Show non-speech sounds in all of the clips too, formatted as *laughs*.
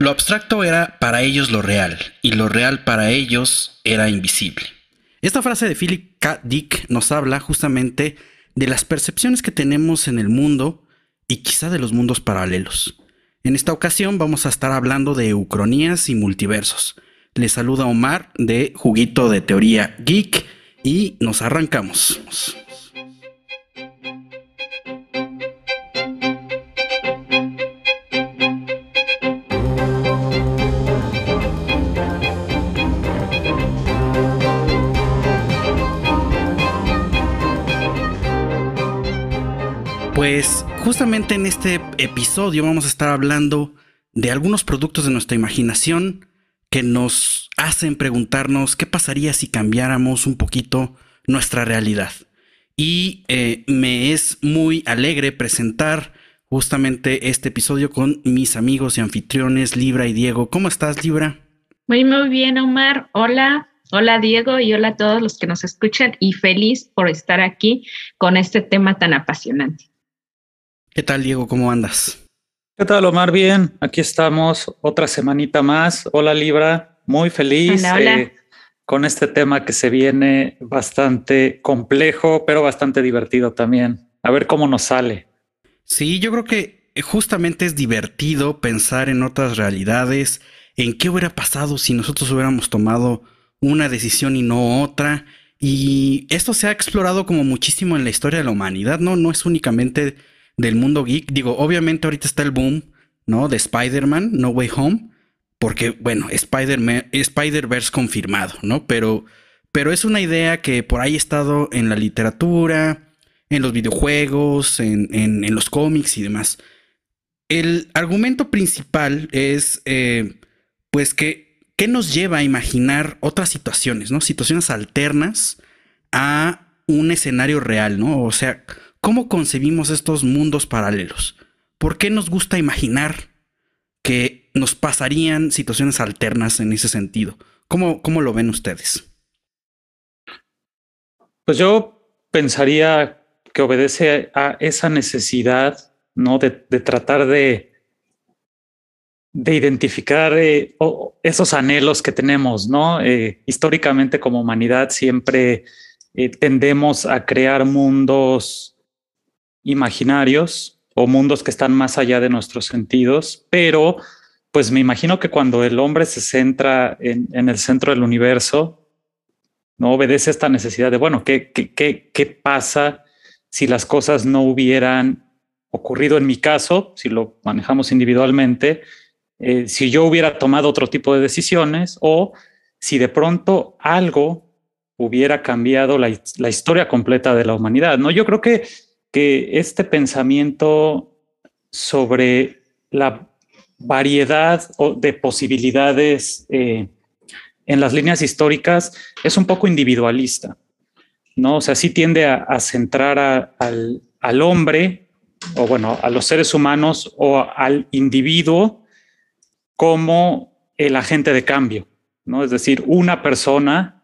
Lo abstracto era para ellos lo real y lo real para ellos era invisible. Esta frase de Philip K. Dick nos habla justamente de las percepciones que tenemos en el mundo y quizá de los mundos paralelos. En esta ocasión vamos a estar hablando de eucronías y multiversos. Les saluda Omar de Juguito de Teoría Geek y nos arrancamos. Pues justamente en este episodio vamos a estar hablando de algunos productos de nuestra imaginación que nos hacen preguntarnos qué pasaría si cambiáramos un poquito nuestra realidad. Y eh, me es muy alegre presentar justamente este episodio con mis amigos y anfitriones Libra y Diego. ¿Cómo estás, Libra? Muy, muy bien, Omar. Hola. Hola Diego y hola a todos los que nos escuchan y feliz por estar aquí con este tema tan apasionante. ¿Qué tal, Diego? ¿Cómo andas? ¿Qué tal, Omar? Bien, aquí estamos otra semanita más. Hola, Libra. Muy feliz eh, con este tema que se viene bastante complejo, pero bastante divertido también. A ver cómo nos sale. Sí, yo creo que justamente es divertido pensar en otras realidades, en qué hubiera pasado si nosotros hubiéramos tomado una decisión y no otra. Y esto se ha explorado como muchísimo en la historia de la humanidad, ¿no? No es únicamente del mundo geek. Digo, obviamente ahorita está el boom, ¿no? De Spider-Man, No Way Home, porque, bueno, Spider-Verse confirmado, ¿no? Pero, pero es una idea que por ahí ha estado en la literatura, en los videojuegos, en, en, los cómics y demás. El argumento principal es, eh, pues, que, ¿qué nos lleva a imaginar otras situaciones, ¿no? Situaciones alternas a un escenario real, ¿no? O sea, ¿Cómo concebimos estos mundos paralelos? ¿Por qué nos gusta imaginar que nos pasarían situaciones alternas en ese sentido? ¿Cómo, cómo lo ven ustedes? Pues yo pensaría que obedece a esa necesidad, ¿no? De, tratar de, de identificar eh, esos anhelos que tenemos, ¿no? Eh, históricamente como humanidad siempre eh, tendemos a crear mundos imaginarios o mundos que están más allá de nuestros sentidos, pero pues me imagino que cuando el hombre se centra en, el centro del universo, no obedece esta necesidad de, bueno, ¿qué, qué, qué, pasa si las cosas no hubieran ocurrido en mi caso, si lo manejamos individualmente, eh, si yo hubiera tomado otro tipo de decisiones o si de pronto algo hubiera cambiado la, la historia completa de la humanidad, ¿no? Yo creo que que este pensamiento sobre la variedad de posibilidades eh, en las líneas históricas es un poco individualista, ¿no? O sea, sí tiende a, centrar al, al, hombre, o bueno, a los seres humanos o al individuo como el agente de cambio, ¿no? Es decir, una persona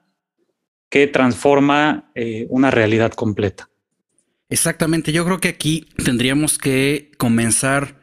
que transforma eh, una realidad completa. Exactamente, yo creo que aquí tendríamos que comenzar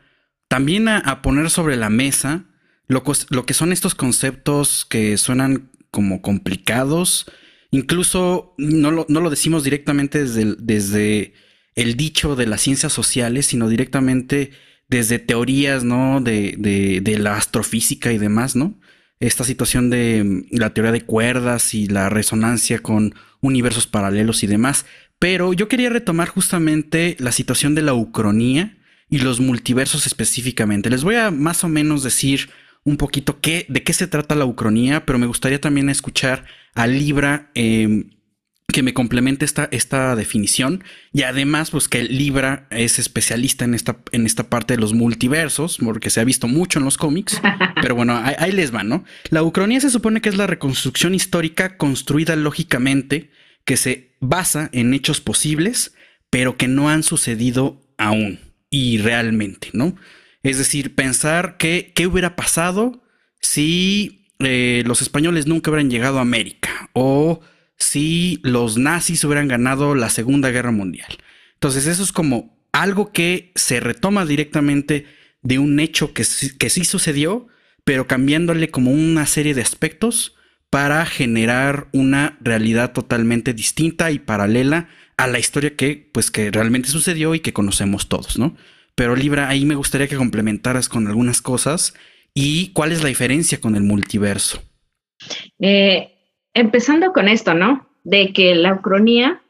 también a, poner sobre la mesa lo, que son estos conceptos que suenan como complicados, incluso no lo, decimos directamente desde desde el dicho de las ciencias sociales, sino directamente desde teorías, ¿no? De, de, de, la astrofísica y demás, ¿no? Esta situación de la teoría de cuerdas y la resonancia con universos paralelos y demás. Pero yo quería retomar justamente la situación de la ucronía y los multiversos específicamente. Les voy a más o menos decir un poquito qué, de qué se trata la ucronía, pero me gustaría también escuchar a Libra em, que me complemente esta, esta definición. Y además, pues que Libra es especialista en esta, en esta parte de los multiversos, porque se ha visto mucho en los cómics. *laughs* Pero bueno, ahí, ahí les va, ¿no? La ucronía se supone que es la reconstrucción histórica construida lógicamente que se basa en hechos posibles, pero que no han sucedido aún y realmente, ¿no? Es decir, pensar que qué hubiera pasado si eh, los españoles nunca hubieran llegado a América o si los nazis hubieran ganado la Segunda Guerra Mundial. Entonces eso es como algo que se retoma directamente de un hecho que, que sí sucedió, pero cambiándole como una serie de aspectos para generar una realidad totalmente distinta y paralela a la historia que pues que realmente sucedió y que conocemos todos, ¿no? Pero Libra, ahí me gustaría que complementaras con algunas cosas y cuál es la diferencia con el multiverso. Eh, empezando con esto, ¿no? De que la ucronía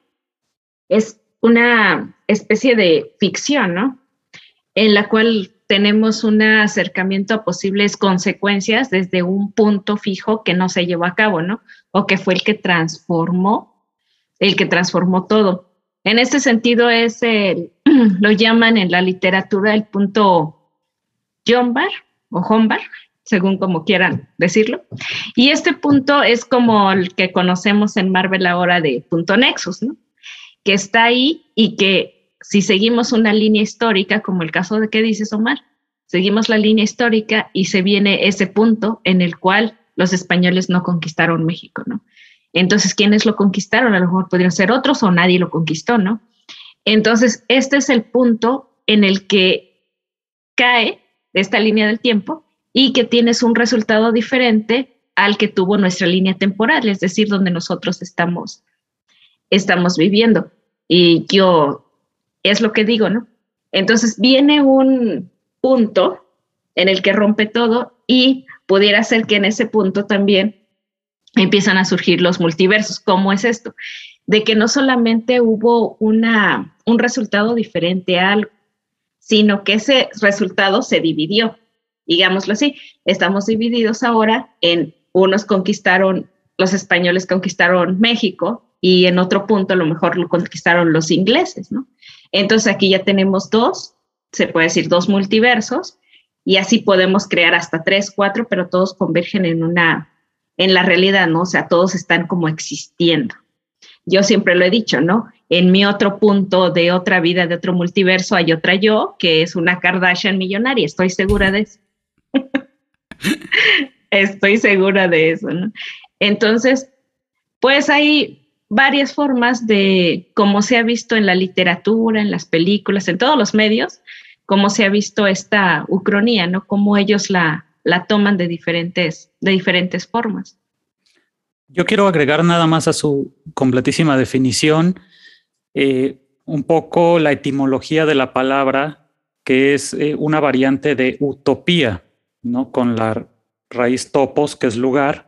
es una especie de ficción, ¿no? En la cual tenemos un acercamiento a posibles consecuencias desde un punto fijo que no se llevó a cabo, ¿no? O que fue el que transformó, el que transformó todo. En este sentido es el, *clears throat* lo llaman en la literatura el punto Jombar o Hombar, según como quieran decirlo. Y este punto es como el que conocemos en Marvel ahora de punto Nexus, ¿no? Que está ahí y que si seguimos una línea histórica, como el caso de que dices Omar, seguimos la línea histórica y se viene ese punto en el cual los españoles no conquistaron México, ¿no? Entonces, ¿quiénes lo conquistaron? A lo mejor podrían ser otros o nadie lo conquistó, ¿no? Entonces, este es el punto en el que cae esta línea del tiempo y que tienes un resultado diferente al que tuvo nuestra línea temporal, es decir, donde nosotros estamos, estamos viviendo. Y yo, es lo que digo, ¿no? Entonces viene un punto en el que rompe todo y pudiera ser que en ese punto también empiezan a surgir los multiversos. ¿Cómo es esto? De que no solamente hubo una, un resultado diferente a algo, sino que ese resultado se dividió digámoslo así. Estamos divididos ahora en unos conquistaron, los españoles conquistaron México y en otro punto a lo mejor lo conquistaron los ingleses, ¿no? Entonces aquí ya tenemos dos, se puede decir dos multiversos y así podemos crear hasta tres, cuatro, pero todos convergen en una, en la realidad, ¿no? O sea, todos están como existiendo. Yo siempre lo he dicho, ¿no? En mi otro punto de otra vida, de otro multiverso, hay otra yo, que es una Kardashian millonaria, estoy segura de eso. *laughs* Estoy segura de eso, ¿no? Entonces, pues hay varias formas de cómo se ha visto en la literatura, en las películas, en todos los medios, cómo se ha visto esta ucronía, ¿no? Cómo ellos la, la toman de diferentes, de diferentes formas. Yo quiero agregar nada más a su completísima definición eh, un poco la etimología de la palabra, que es eh, una variante de utopía. ¿no? Con la raíz topos, que es lugar,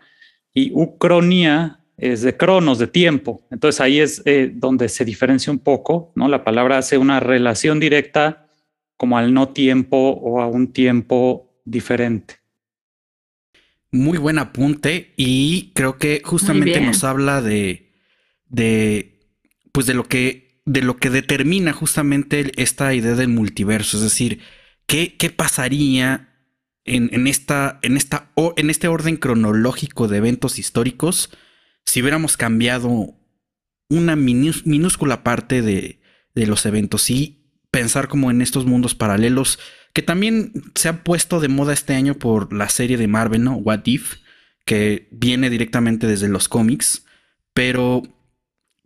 y ucronía es de cronos, de tiempo. Entonces ahí es eh, donde se diferencia un poco, ¿no? La palabra hace una relación directa como al no tiempo o a un tiempo diferente. Muy buen apunte y creo que justamente nos habla de, de, pues de lo que, de lo que determina justamente esta idea del multiverso, es decir, ¿qué, qué pasaría en, esta, en, esta, en este orden cronológico de eventos históricos, si hubiéramos cambiado una minúscula parte de, de los eventos y pensar como en estos mundos paralelos que también se ha puesto de moda este año por la serie de Marvel, ¿no? What If, que viene directamente desde los cómics, pero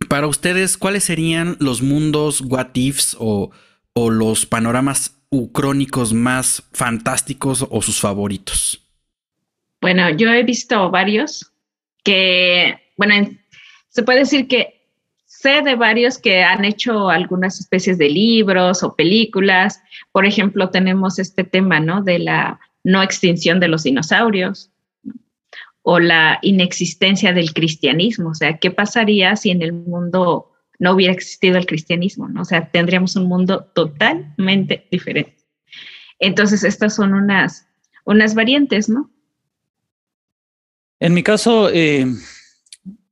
para ustedes, ¿cuáles serían los mundos What Ifs o, o los panoramas ucrónicos más fantásticos o sus favoritos? Bueno, yo he visto varios que, bueno, se puede decir que sé de varios que han hecho algunas especies de libros o películas. Por ejemplo, tenemos este tema, ¿no? De la no extinción de los dinosaurios o la inexistencia del cristianismo. O sea, ¿qué pasaría si en el mundo no hubiera existido el cristianismo. O sea, tendríamos un mundo totalmente diferente. Entonces, estas son unas, unas variantes, ¿no? En mi caso, eh,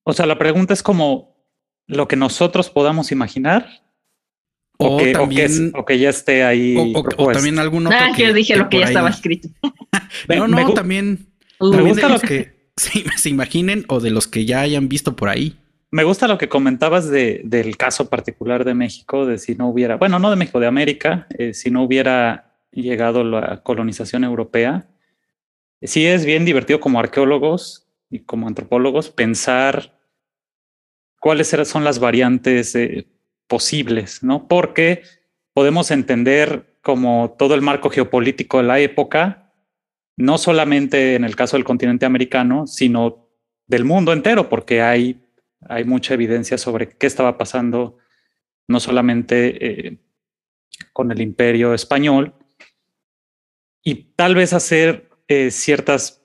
o sea, la pregunta es como lo que nosotros podamos imaginar. O, que, ya esté ahí. O, también alguno. Ah, que, yo dije lo que ya estaba escrito. *laughs* no, no, también. me gusta los que *laughs* se imaginen o de los que ya hayan visto por ahí. Me gusta lo que comentabas de, del caso particular de México, de si no hubiera, bueno, no de México, de América, eh, si no hubiera llegado la colonización europea. Sí es bien divertido como arqueólogos y como antropólogos pensar cuáles son las variantes eh, posibles, ¿no? Porque podemos entender como todo el marco geopolítico de la época no solamente en el caso del continente americano, sino del mundo entero, porque hay, hay mucha evidencia sobre qué estaba pasando, no solamente eh, con el imperio español, y tal vez hacer eh, ciertas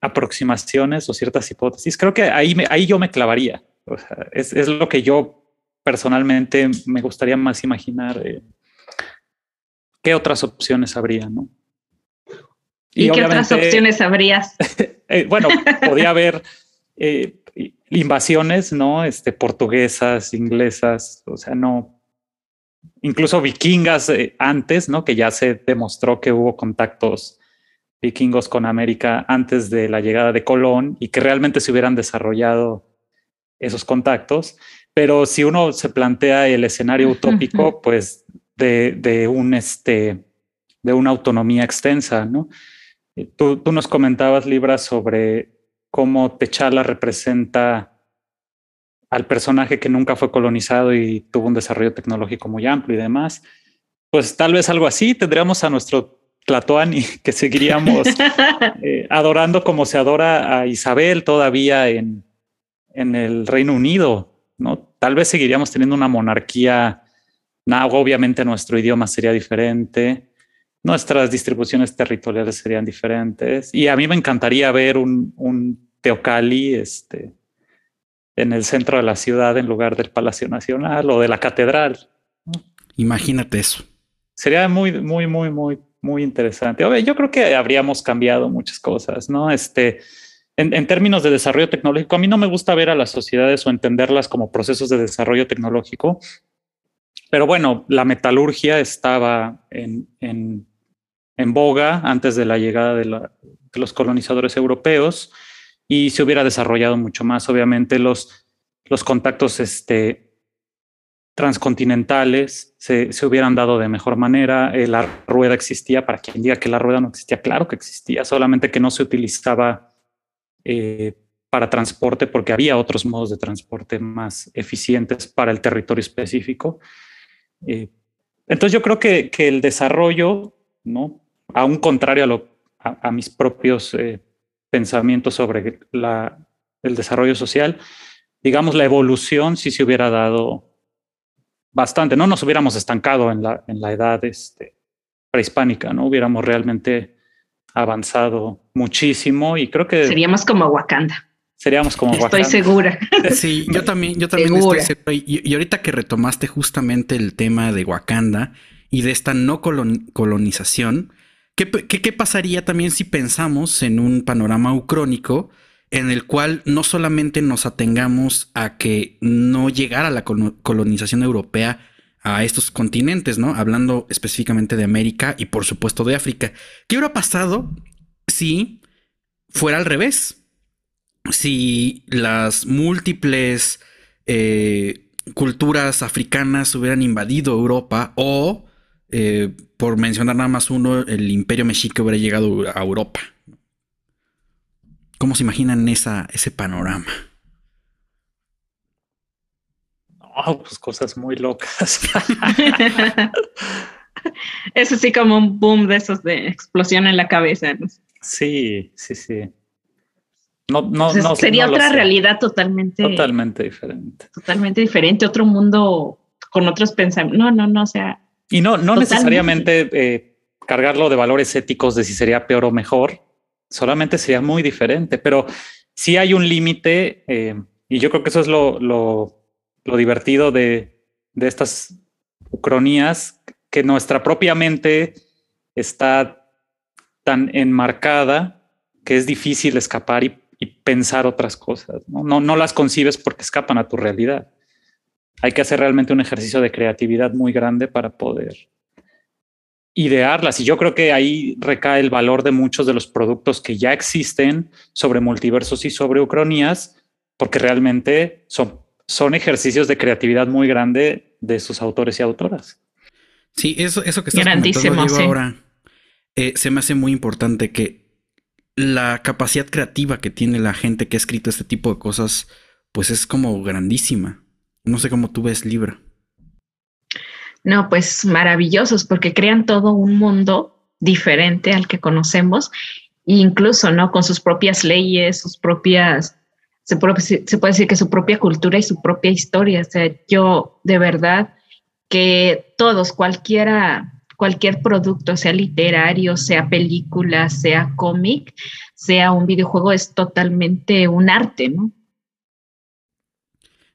aproximaciones o ciertas hipótesis. Creo que ahí, ahí yo me clavaría. Es, es, lo que yo personalmente me gustaría más imaginar. Eh, ¿Qué otras opciones habría? ¿no? ¿Y, qué otras opciones habrías? *laughs* Eh, bueno, podía haber eh, invasiones, ¿no? Este, portuguesas, inglesas, o sea, no, incluso vikingas antes, ¿no? Que ya se demostró que hubo contactos vikingos con América antes de la llegada de Colón y que realmente se hubieran desarrollado esos contactos. Pero si uno se plantea el escenario utópico, pues de, de un este, de una autonomía extensa, ¿no? Tú, tú nos comentabas, Libra, sobre cómo Techala representa al personaje que nunca fue colonizado y tuvo un desarrollo tecnológico muy amplio y demás. Pues tal vez algo así tendríamos a nuestro Tlatoani que seguiríamos *laughs* eh, adorando como se adora a Isabel todavía en, en el Reino Unido, ¿no? Tal vez seguiríamos teniendo una monarquía, nah, obviamente nuestro idioma sería diferente, nuestras distribuciones territoriales serían diferentes. Y a mí me encantaría ver un, un Teocali este, en el centro de la ciudad en lugar del Palacio Nacional o de la catedral. Imagínate eso. Sería muy, muy, muy, muy, muy interesante. Yo creo que habríamos cambiado muchas cosas, ¿no? Este, en, términos de desarrollo tecnológico, a mí no me gusta ver a las sociedades o entenderlas como procesos de desarrollo tecnológico, pero bueno, la metalurgia estaba en, boga antes de la llegada de, los colonizadores europeos y se hubiera desarrollado mucho más. Obviamente los, contactos este, transcontinentales se, se, hubieran dado de mejor manera. Eh, la rueda existía, para quien diga que la rueda no existía, claro que existía, solamente que no se utilizaba eh, para transporte porque había otros modos de transporte más eficientes para el territorio específico. Eh, entonces yo creo que, que el desarrollo ¿no? a un contrario a, lo, a, mis propios eh, pensamientos sobre la, el desarrollo social, digamos, la evolución sí se hubiera dado bastante. No nos hubiéramos estancado en la, en la edad este, prehispánica, ¿no? Hubiéramos realmente avanzado muchísimo y creo que... Seríamos como Wakanda. Seríamos como Estoy segura. *laughs* Sí, yo también, yo también estoy segura. Y, y, ahorita que retomaste justamente el tema de Wakanda y de esta no colonización, ¿Qué, pasaría también si pensamos en un panorama ucrónico en el cual no solamente nos atengamos a que no llegara la colonización europea a estos continentes, ¿no? Hablando específicamente de América y por supuesto de África. ¿Qué hubiera pasado si fuera al revés? Si las múltiples eh, culturas africanas hubieran invadido Europa o eh, por mencionar nada más uno, el imperio mexica hubiera llegado a Europa. ¿Cómo se imaginan esa, ese panorama? Oh, pues cosas muy locas. *laughs* Eso sí, como un boom de esos de explosión en la cabeza. Sí, sí, sí. No, no, no, sería otra realidad totalmente. Totalmente diferente. Totalmente diferente, otro mundo con otros pensamientos. No, no, no, o sea, y no, no necesariamente eh, cargarlo de valores éticos de si sería peor o mejor, solamente sería muy diferente, pero sí hay un límite eh, y yo creo que eso es lo, lo, lo divertido de, de estas cronías, que nuestra propia mente está tan enmarcada que es difícil escapar y, y pensar otras cosas. ¿no? No, no las concibes porque escapan a tu realidad hay que hacer realmente un ejercicio de creatividad muy grande para poder idearlas. Y yo creo que ahí recae el valor de muchos de los productos que ya existen sobre multiversos y sobre ucronías, porque realmente son, son ejercicios de creatividad muy grande de sus autores y autoras. Sí, eso, eso que estás comentando sí. ahora eh, se me hace muy importante que la capacidad creativa que tiene la gente que ha escrito este tipo de cosas, pues es como grandísima. No sé cómo tú ves Libra. No, pues maravillosos porque crean todo un mundo diferente al que conocemos, e incluso, ¿no? Con sus propias leyes, sus propias, se puede, se puede decir que su propia cultura y su propia historia. O sea, yo de verdad que todos, cualquiera, cualquier producto, sea literario, sea película, sea cómic, sea un videojuego, es totalmente un arte, ¿no?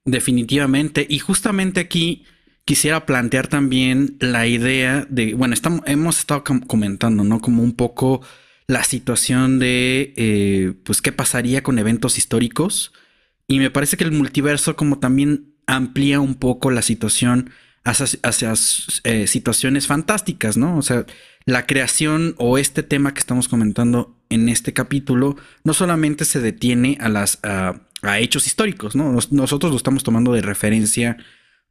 Definitivamente. Y justamente aquí quisiera plantear también la idea de, bueno, estamos, hemos estado comentando, ¿no? Como un poco la situación de, eh, pues, qué pasaría con eventos históricos. Y me parece que el multiverso como también amplía un poco la situación hacia, eh, situaciones fantásticas, ¿no? O sea, la creación o este tema que estamos comentando en este capítulo no solamente se detiene a las a, hechos históricos, ¿no? nosotros lo estamos tomando de referencia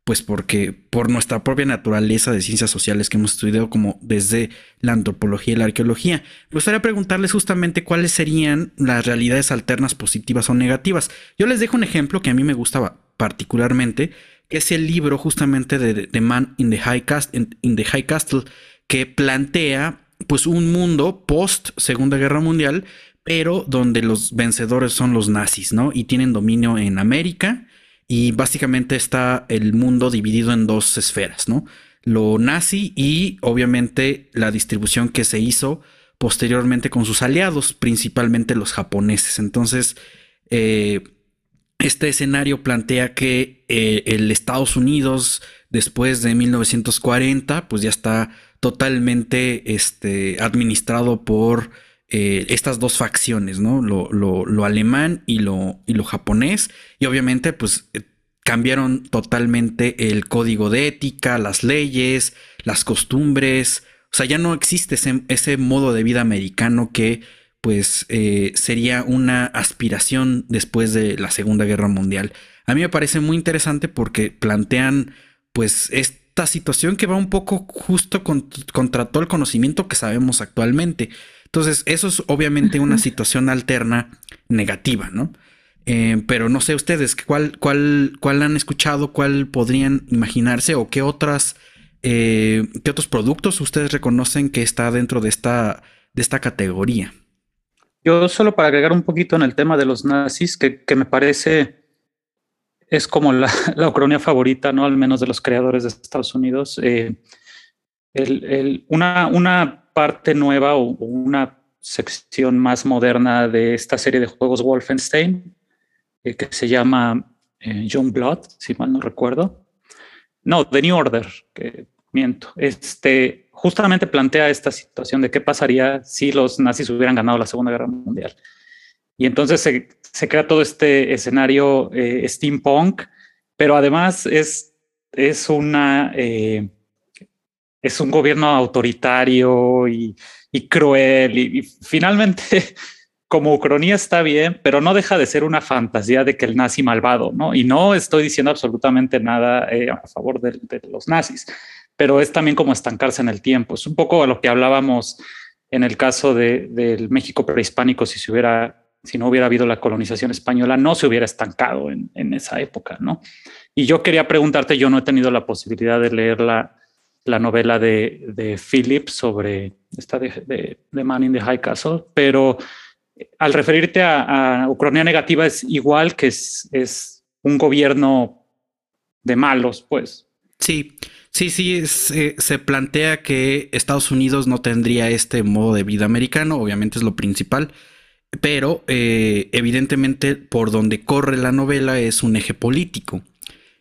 pues porque por nuestra propia naturaleza de ciencias sociales que hemos estudiado como desde la antropología y la arqueología. Me gustaría preguntarles justamente cuáles serían las realidades alternas positivas o negativas. Yo les dejo un ejemplo que a mí me gustaba particularmente, que es el libro justamente de The Man in the High, the High Castle, que plantea pues un mundo post Segunda Guerra Mundial, pero donde los vencedores son los nazis, ¿no? Y tienen dominio en América y básicamente está el mundo dividido en dos esferas, ¿no? Lo nazi y obviamente la distribución que se hizo posteriormente con sus aliados, principalmente los japoneses. Entonces, eh, este escenario plantea que eh, el Estados Unidos, después de 1940, pues ya está totalmente este, administrado por eh, estas dos facciones, ¿no? Lo, alemán y lo, y lo japonés. Y obviamente, pues eh, cambiaron totalmente el código de ética, las leyes, las costumbres. O sea, ya no existe ese, modo de vida americano que pues eh, sería una aspiración después de la Segunda Guerra Mundial. A mí me parece muy interesante porque plantean pues esta situación que va un poco justo contra todo el conocimiento que sabemos actualmente. Entonces, eso es obviamente una situación alterna negativa, ¿no? Eh, pero no sé ustedes, ¿cuál, cuál, cuál han escuchado, cuál podrían imaginarse o qué otras, eh, qué otros productos ustedes reconocen que está dentro de esta, de esta categoría? Yo solo para agregar un poquito en el tema de los nazis, que, me parece es como la, *laughs* la, favorita, ¿no? Al menos de los creadores de Estados Unidos. Eh, una, una parte nueva o, una sección más moderna de esta serie de juegos Wolfenstein, eh, que se llama eh, John Blood, si mal no recuerdo. No, The New Order, que miento. Este justamente plantea esta situación de qué pasaría si los nazis hubieran ganado la Segunda Guerra Mundial. Y entonces se, crea todo este escenario eh, steampunk, pero además es, es una es un gobierno autoritario y, cruel y, finalmente *laughs* como ucronía está bien, pero no deja de ser una fantasía de que el nazi malvado, ¿no? Y no estoy diciendo absolutamente nada eh, a favor de, los nazis, pero es también como estancarse en el tiempo. Es un poco a lo que hablábamos en el caso del México prehispánico, si no hubiera habido la colonización española, no se hubiera estancado en, esa época, ¿no? Y yo quería preguntarte, yo no he tenido la posibilidad de leerla la novela de, de Philip sobre esta de, de, Man in the High Castle, pero al referirte a, Ucrania negativa es igual que es, es, un gobierno de malos, pues. Sí, sí, sí, eh, se plantea que Estados Unidos no tendría este modo de vida americano, obviamente es lo principal, pero eh, evidentemente por donde corre la novela es un eje político.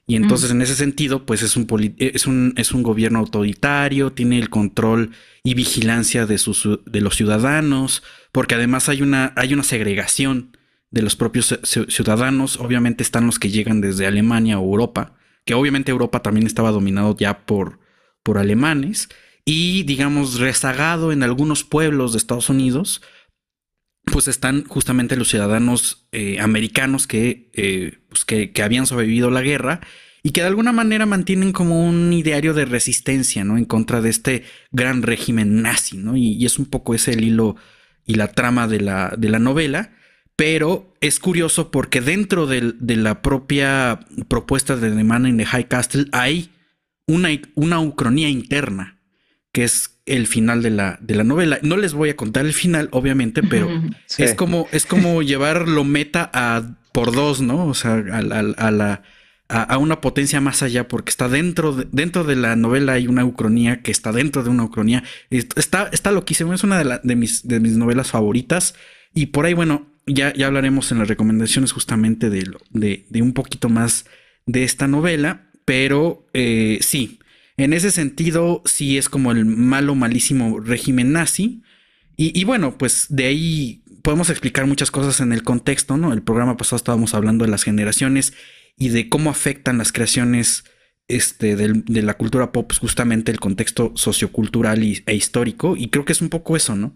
Y entonces en ese sentido, pues es un, es un, es un gobierno autoritario, tiene el control y vigilancia de, sus, de los ciudadanos, porque además hay una, hay una segregación de los propios ciudadanos. Obviamente están los que llegan desde Alemania o Europa, que obviamente Europa también estaba dominado ya por, por alemanes, y digamos rezagado en algunos pueblos de Estados Unidos, pues están justamente los ciudadanos eh, americanos eh, pues que, que, habían sobrevivido la guerra y que de alguna manera mantienen como un ideario de resistencia, ¿no? En contra de este gran régimen nazi, ¿no? Y, es un poco ese el hilo y la trama de la, de la novela, pero es curioso porque dentro de, la propia propuesta de The Man in High Castle hay una, una ucronía interna, que es el final de la, de la novela. No les voy a contar el final, obviamente, pero *laughs* es como, es como llevar lo meta a por dos, ¿no? O sea, a, a, la a, una potencia más allá, porque está dentro de, dentro de la novela hay una ucronía que está dentro de una ucronía. Está, está loquísimo, es una de, de, mis, de mis novelas favoritas. Y por ahí, bueno, ya, ya hablaremos en las recomendaciones justamente de, de, de un poquito más de esta novela, pero eh, sí, en ese sentido sí es como el malo, malísimo régimen nazi. Y, y, bueno, pues de ahí podemos explicar muchas cosas en el contexto, ¿no? El programa pasado estábamos hablando de las generaciones y de cómo afectan las creaciones este, de la cultura pop, pues, justamente el contexto sociocultural e histórico. Y creo que es un poco eso, ¿no?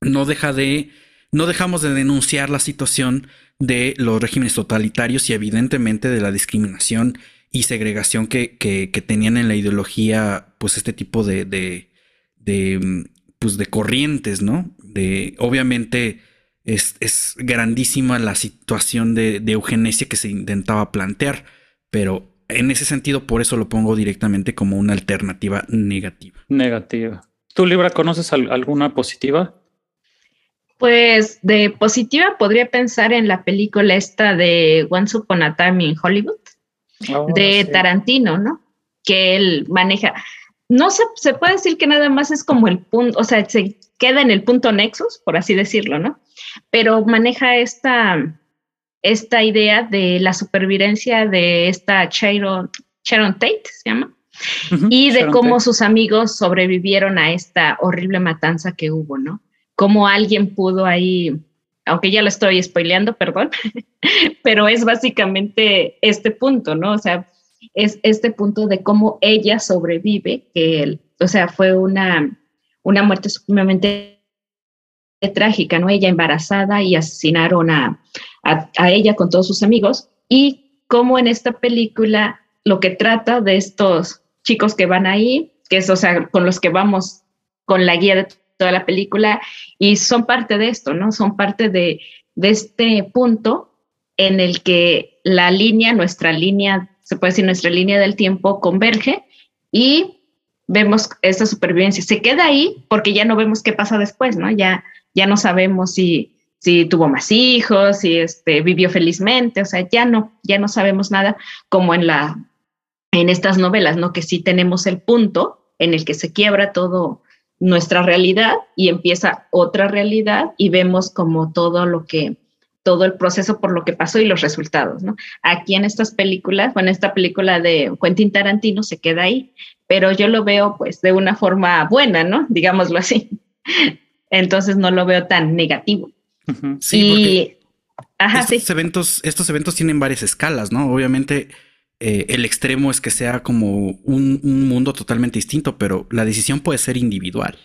No deja de. No dejamos de denunciar la situación de los regímenes totalitarios y evidentemente de la discriminación y segregación que, que, tenían en la ideología, pues este tipo de, de, de, pues de corrientes, ¿no? De, obviamente, es, grandísima la situación de, eugenesia que se intentaba plantear, pero en ese sentido por eso lo pongo directamente como una alternativa negativa. Negativa. ¿Tú, Libra, conoces alguna positiva? Pues de positiva podría pensar en la película esta de Once Upon a Time in Hollywood, ah, de Tarantino, ¿no? Que él maneja. No se, se puede decir que nada más es como el punto, o sea, se queda en el punto nexus, por así decirlo, ¿no? pero maneja esta, esta idea de la supervivencia de esta Sharon, Tate, se llama, y de cómo sus amigos sobrevivieron a esta horrible matanza que hubo, ¿no? Cómo alguien pudo ahí, aunque ya lo estoy spoileando, perdón, *laughs* pero es básicamente este punto, ¿no? O sea, es este punto de cómo ella sobrevive, que, o sea, fue una, una muerte sumamente trágica, ¿no? Ella embarazada y asesinaron a, a, ella con todos sus amigos y como en esta película lo que trata de estos chicos que van ahí, que es, o sea, con los que vamos con la guía de toda la película y son parte de esto, ¿no? Son parte de, de este punto en el que la línea, nuestra línea, se puede decir nuestra línea del tiempo converge y vemos esta supervivencia. Se queda ahí porque ya no vemos qué pasa después, ¿no? Ya ya no sabemos si, si tuvo más hijos, si este, vivió felizmente, o sea, ya no, ya no sabemos nada como en, la, en estas novelas, ¿no? Que sí tenemos el punto en el que se quiebra todo nuestra realidad y empieza otra realidad y vemos como todo lo que todo el proceso por lo que pasó y los resultados, ¿no? Aquí en estas películas, bueno, esta película de Quentin Tarantino se queda ahí, pero yo lo veo pues de una forma buena, ¿no? Digámoslo así *laughs* entonces no lo veo tan negativo. Sí, estos eventos, estos eventos tienen varias escalas, ¿no? Obviamente eh, el extremo es que sea como un, mundo totalmente distinto, pero la decisión puede ser individual.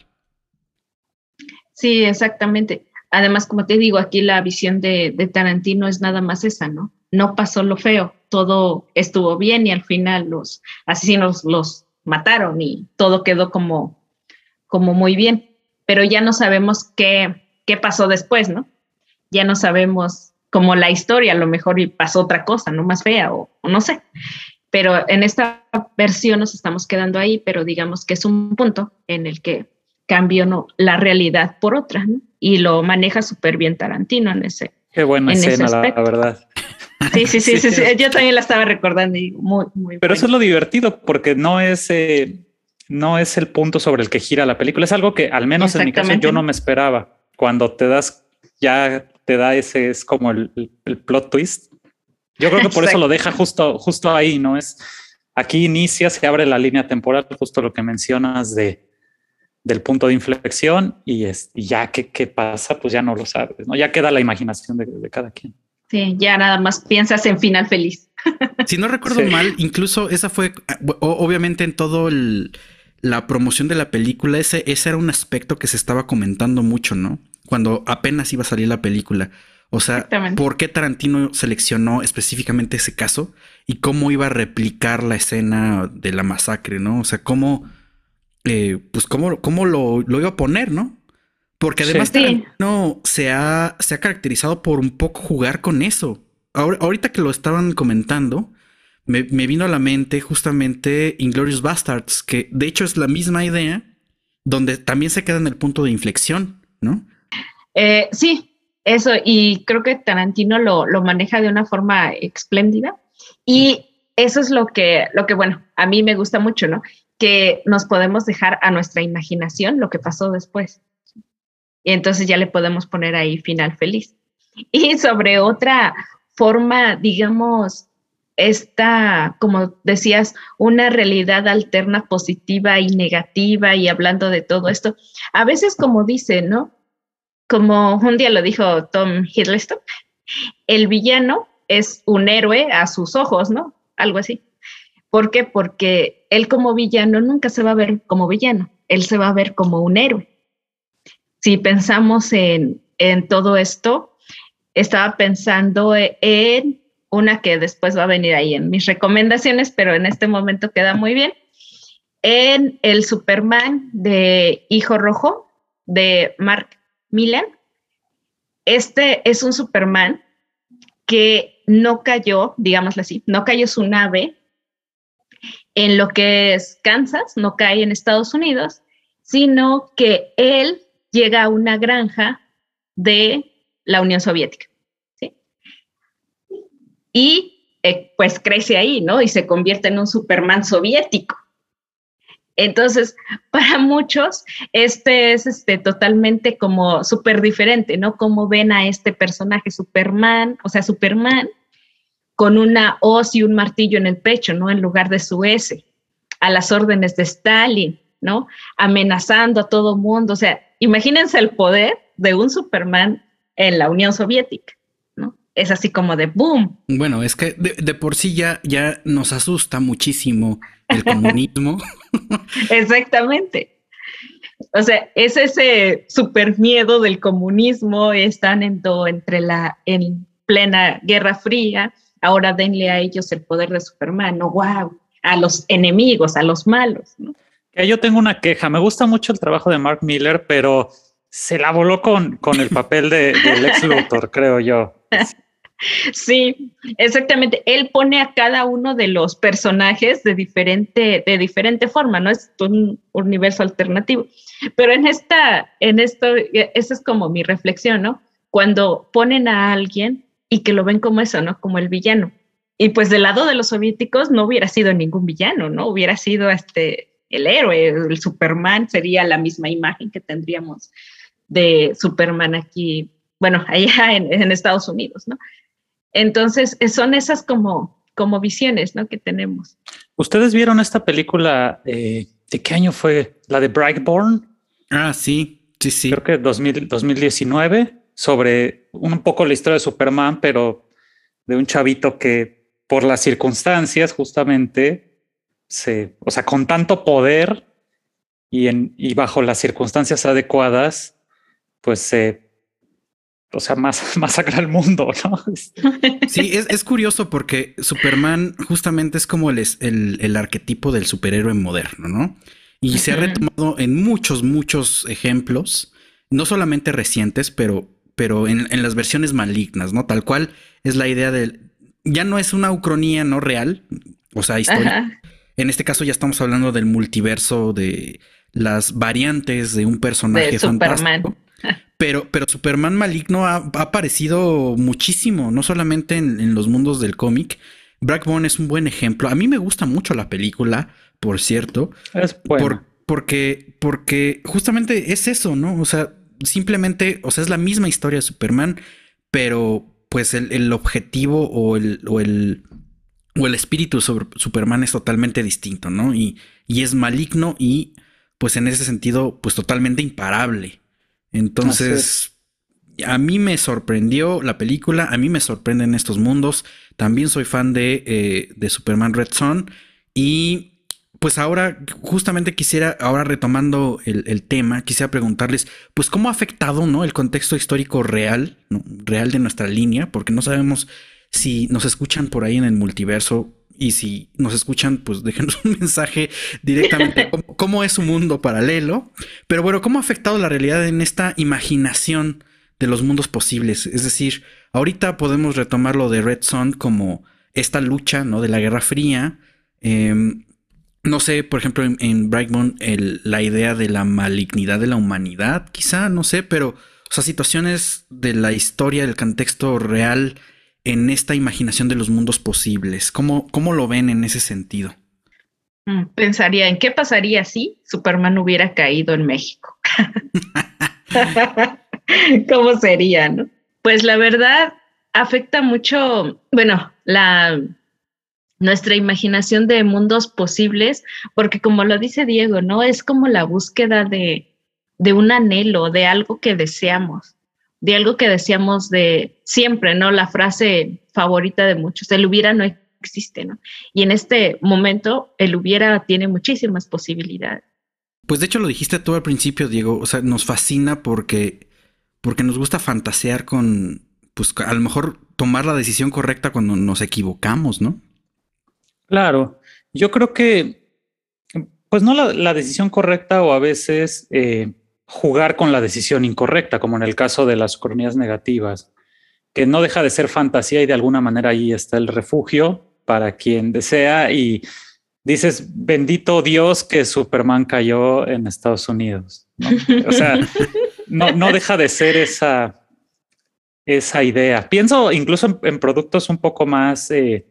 Sí, exactamente. Además, como te digo, aquí la visión de, de, Tarantino es nada más esa, ¿no? No pasó lo feo, todo estuvo bien y al final los asesinos los mataron y todo quedó como, como muy bien pero ya no sabemos qué, qué pasó después, ¿no? Ya no sabemos como la historia, a lo mejor y pasó otra cosa, ¿no? Más fea o, no sé. Pero en esta versión nos estamos quedando ahí, pero digamos que es un punto en el que cambio no, la realidad por otra, ¿no? Y lo maneja súper bien Tarantino en ese. Qué buena escena, la, verdad. Sí, sí, sí, *laughs* sí, yo también la estaba recordando y muy, muy. Pero eso es lo divertido, porque no es, eh, no es el punto sobre el que gira la película. Es algo que al menos en mi caso yo no me esperaba. Cuando te das, ya te da ese, es como el, plot twist. Yo creo que por eso lo deja justo, justo ahí, ¿no? Es aquí inicia, se abre la línea temporal, justo lo que mencionas de del punto de inflexión y, es, ya que qué pasa, pues ya no lo sabes, ¿no? Ya queda la imaginación de, cada quien. Sí, ya nada más piensas en final feliz. *laughs* Si no recuerdo mal, incluso esa fue, obviamente en todo el, la promoción de la película, ese, ese era un aspecto que se estaba comentando mucho, ¿no? Cuando apenas iba a salir la película. O sea, ¿por qué Tarantino seleccionó específicamente ese caso? Y cómo iba a replicar la escena de la masacre, ¿no? O sea, cómo, eh, pues cómo, cómo lo, iba a poner, ¿no? Porque además Tarantino se ha, se ha caracterizado por un poco jugar con eso. ahorita que lo estaban comentando, me, vino a la mente justamente Inglorious Bastards, que de hecho es la misma idea donde también se queda en el punto de inflexión, ¿no? Eh, sí, eso, y creo que Tarantino lo, lo, maneja de una forma espléndida. Y eso es lo que, lo que, bueno, a mí me gusta mucho, ¿no? Que nos podemos dejar a nuestra imaginación lo que pasó después. Y entonces ya le podemos poner ahí final feliz. Y sobre otra forma, digamos, esta, como decías, una realidad alterna positiva y negativa y hablando de todo esto, a veces como dice, ¿no? Como un día lo dijo Tom Hiddleston, el villano es un héroe a sus ojos, ¿no? Algo así. ¿Por qué? Porque él como villano nunca se va a ver como villano, él se va a ver como un héroe. Si pensamos en, en todo esto, estaba pensando en una que después va a venir ahí en mis recomendaciones, pero en este momento queda muy bien, en el Superman de Hijo Rojo de Mark Millen. Este es un Superman que no cayó, digámoslo así, no cayó su nave en lo que es Kansas, no cae en Estados Unidos, sino que él llega a una granja de la Unión Soviética y eh, pues crece ahí, ¿no? Y se convierte en un Superman soviético. Entonces, *laughs* para muchos, este es este, totalmente como súper diferente, ¿no? Cómo ven a este personaje Superman, o sea, Superman con una hoz y un martillo en el pecho, ¿no? En lugar de su S, a las órdenes de Stalin, ¿no? Amenazando a todo mundo. O sea, imagínense el poder de un Superman en la Unión Soviética es así como de boom. Bueno, es que de, por sí ya, ya nos asusta muchísimo el *laughs* comunismo. Exactamente. O sea, es ese super miedo del comunismo, están en entre la en plena Guerra Fría, ahora denle a ellos el poder de Superman, no wow, a los enemigos, a los malos, ¿no? Yo tengo una queja, me gusta mucho el trabajo de Mark Miller, pero se la voló con, con el papel de, del ex Luthor, creo yo. *laughs* Sí, exactamente. Él pone a cada uno de los personajes de diferente, de diferente forma, ¿no? Es un universo alternativo. Pero en esta, en esto, esa es como mi reflexión, ¿no? Cuando ponen a alguien y que lo ven como eso, ¿no? Como el villano. Y pues del lado de los soviéticos no hubiera sido ningún villano, ¿no? Hubiera sido este el héroe, el Superman sería la misma imagen que tendríamos de Superman aquí, bueno, allá en, en Estados Unidos, ¿no? Entonces, eh, son esas como, como visiones ¿no? que tenemos. ¿Ustedes vieron esta película? Eh, ¿De qué año fue? La de Brightborn. Ah, sí, sí, sí. Creo que 2019, sobre un poco la historia de Superman, pero de un chavito que por las circunstancias justamente se, o sea, con tanto poder y, en, y bajo las circunstancias adecuadas, pues se o sea, más *laughs* masacra al mundo, ¿no? *laughs* Sí, es, curioso porque Superman justamente es como el, el, arquetipo del superhéroe moderno, ¿no? Y se ha retomado en muchos, muchos ejemplos, no solamente recientes, pero, pero en, las versiones malignas, ¿no? Tal cual es la idea del... Ya no es una ucronía no real, o sea, historia. En este caso ya estamos hablando del multiverso, de las variantes de un personaje de fantástico. Pero, pero Superman maligno ha, aparecido muchísimo, no solamente en, los mundos del cómic. Blackbone es un buen ejemplo. A mí me gusta mucho la película, por cierto. Es porque, porque justamente es eso, ¿no? O sea, simplemente, o sea, es la misma historia de Superman, pero pues el, objetivo o el, o el, o el espíritu sobre Superman es totalmente distinto, ¿no? Y, y es maligno y pues en ese sentido, pues totalmente imparable. Entonces, a mí me sorprendió la película, a mí me sorprenden estos mundos. También soy fan de, eh, de Superman Red Son. Y pues ahora, justamente quisiera, ahora retomando el, tema, quisiera preguntarles, pues cómo ha afectado, ¿no? El contexto histórico real, real de nuestra línea, porque no sabemos si nos escuchan por ahí en el multiverso y si nos escuchan, pues déjenos un mensaje directamente *laughs* cómo, es su mundo paralelo. Pero bueno, ¿cómo ha afectado la realidad en esta imaginación de los mundos posibles? Es decir, ahorita podemos retomar lo de Red Son como esta lucha ¿no? de la Guerra Fría. Em, no sé, por ejemplo, en, en Brightmon, la idea de la malignidad de la humanidad, quizá, no sé, pero, o sea, situaciones de la historia, del contexto real en esta imaginación de los mundos posibles. ¿Cómo, cómo lo ven en ese sentido? Mm, pensaría en qué pasaría si Superman hubiera caído en México. *laughs* ¿Cómo sería, no? Pues la verdad afecta mucho, bueno, la nuestra imaginación de mundos posibles, porque como lo dice Diego, ¿no? Es como la búsqueda de, de un anhelo, de algo que deseamos, de algo que deseamos de siempre, ¿no? La frase favorita de muchos, el hubiera no existe, ¿no? Y en este momento, el hubiera tiene muchísimas posibilidades. Pues de hecho lo dijiste tú al principio, Diego, o sea, nos fascina porque, porque nos gusta fantasear con, pues a lo mejor tomar la decisión correcta cuando nos equivocamos, ¿no? Claro, yo creo que, pues no la, decisión correcta o a veces eh, jugar con la decisión incorrecta, como en el caso de las cronías negativas, que no deja de ser fantasía y de alguna manera ahí está el refugio para quien desea y dices, bendito Dios que Superman cayó en Estados Unidos. O sea, no, deja de ser esa, esa idea. Pienso incluso en, productos un poco más eh,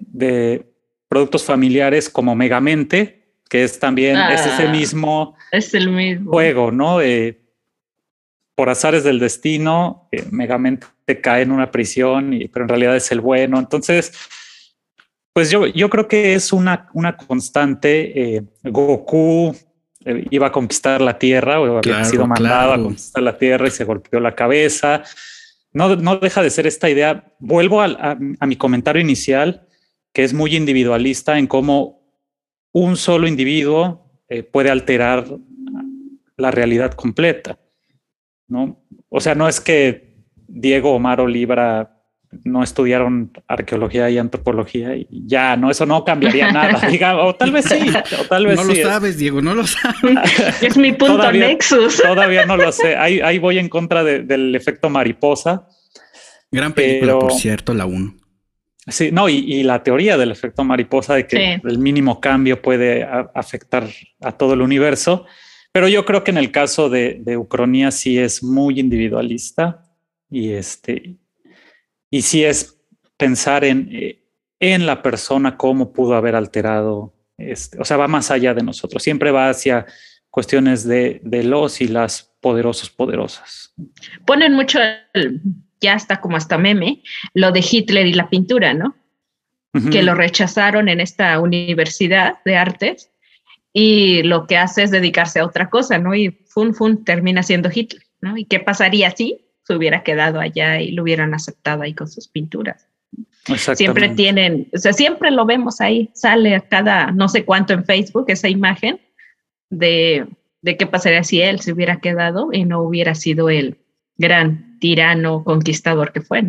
de productos familiares como Megamente, que es también es ese ah, mismo, es el mismo juego, ¿no? Eh, por azares del destino, eh, Megamente cae en una prisión, y, pero en realidad es el bueno. Entonces, pues yo, yo creo que es una, una constante. Eh, Goku eh, iba a conquistar la Tierra o había sido mandado a conquistar la Tierra y se golpeó la cabeza. No, no deja de ser esta idea. Vuelvo a, mi comentario inicial, que es muy individualista en cómo un solo individuo eh, puede alterar la realidad completa. ¿no? O sea, no es que Diego Omar Olivra no estudiaron arqueología y antropología y ya, no, eso no cambiaría *laughs* nada, digamos, o tal vez sí, o tal vez no lo sabes, Diego, no lo sabes. *laughs* es mi punto todavía, nexus. *laughs* todavía no lo sé, ahí, ahí voy en contra del efecto mariposa. Gran película, por cierto, la 1. Sí, no, y, la teoría del efecto mariposa de que el mínimo cambio puede afectar a todo el universo, pero yo creo que en el caso de, de Ucronía sí es muy individualista y este y si es pensar en, eh, en la persona, cómo pudo haber alterado, este, o sea, va más allá de nosotros, siempre va hacia cuestiones de, de los y las poderosos poderosas. Ponen mucho, ya está como hasta meme, lo de Hitler y la pintura, ¿no? Que lo rechazaron en esta universidad de artes y lo que hace es dedicarse a otra cosa, ¿no? Y fun, fun, termina siendo Hitler, ¿no? ¿Y qué pasaría si se hubiera quedado allá y lo hubieran aceptado ahí con sus pinturas. Siempre tienen, o sea, siempre lo vemos ahí, sale cada no sé cuánto en Facebook esa imagen de, de qué pasaría si él se hubiera quedado y no hubiera sido el gran tirano conquistador que fue.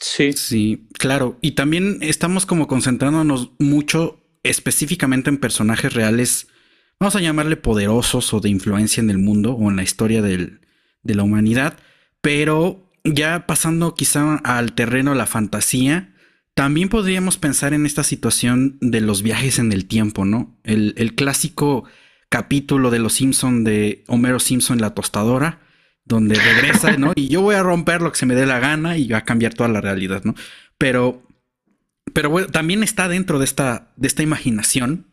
Sí. Sí, claro. Y también estamos como concentrándonos mucho específicamente en personajes reales, vamos a llamarle poderosos o de influencia en el mundo o en la historia del, de la humanidad, pero ya pasando quizá al terreno de la fantasía, también podríamos pensar en esta situación de los viajes en el tiempo, ¿no? El, clásico capítulo de Los Simpson de Homero Simpson la tostadora, donde regresa, ¿no? Y yo voy a romper lo que se me dé la gana y va a cambiar toda la realidad, ¿no? Pero, pero bueno, también está dentro de esta, de esta imaginación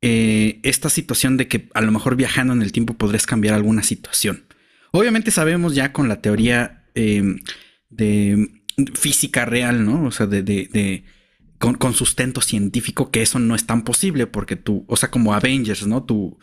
eh, esta situación de que a lo mejor viajando en el tiempo podrías cambiar alguna situación. Obviamente sabemos ya con la teoría em, de física real, ¿no? O sea, de, de, con, sustento científico que eso no es tan posible porque tú, o sea, como Avengers, ¿no? Tu,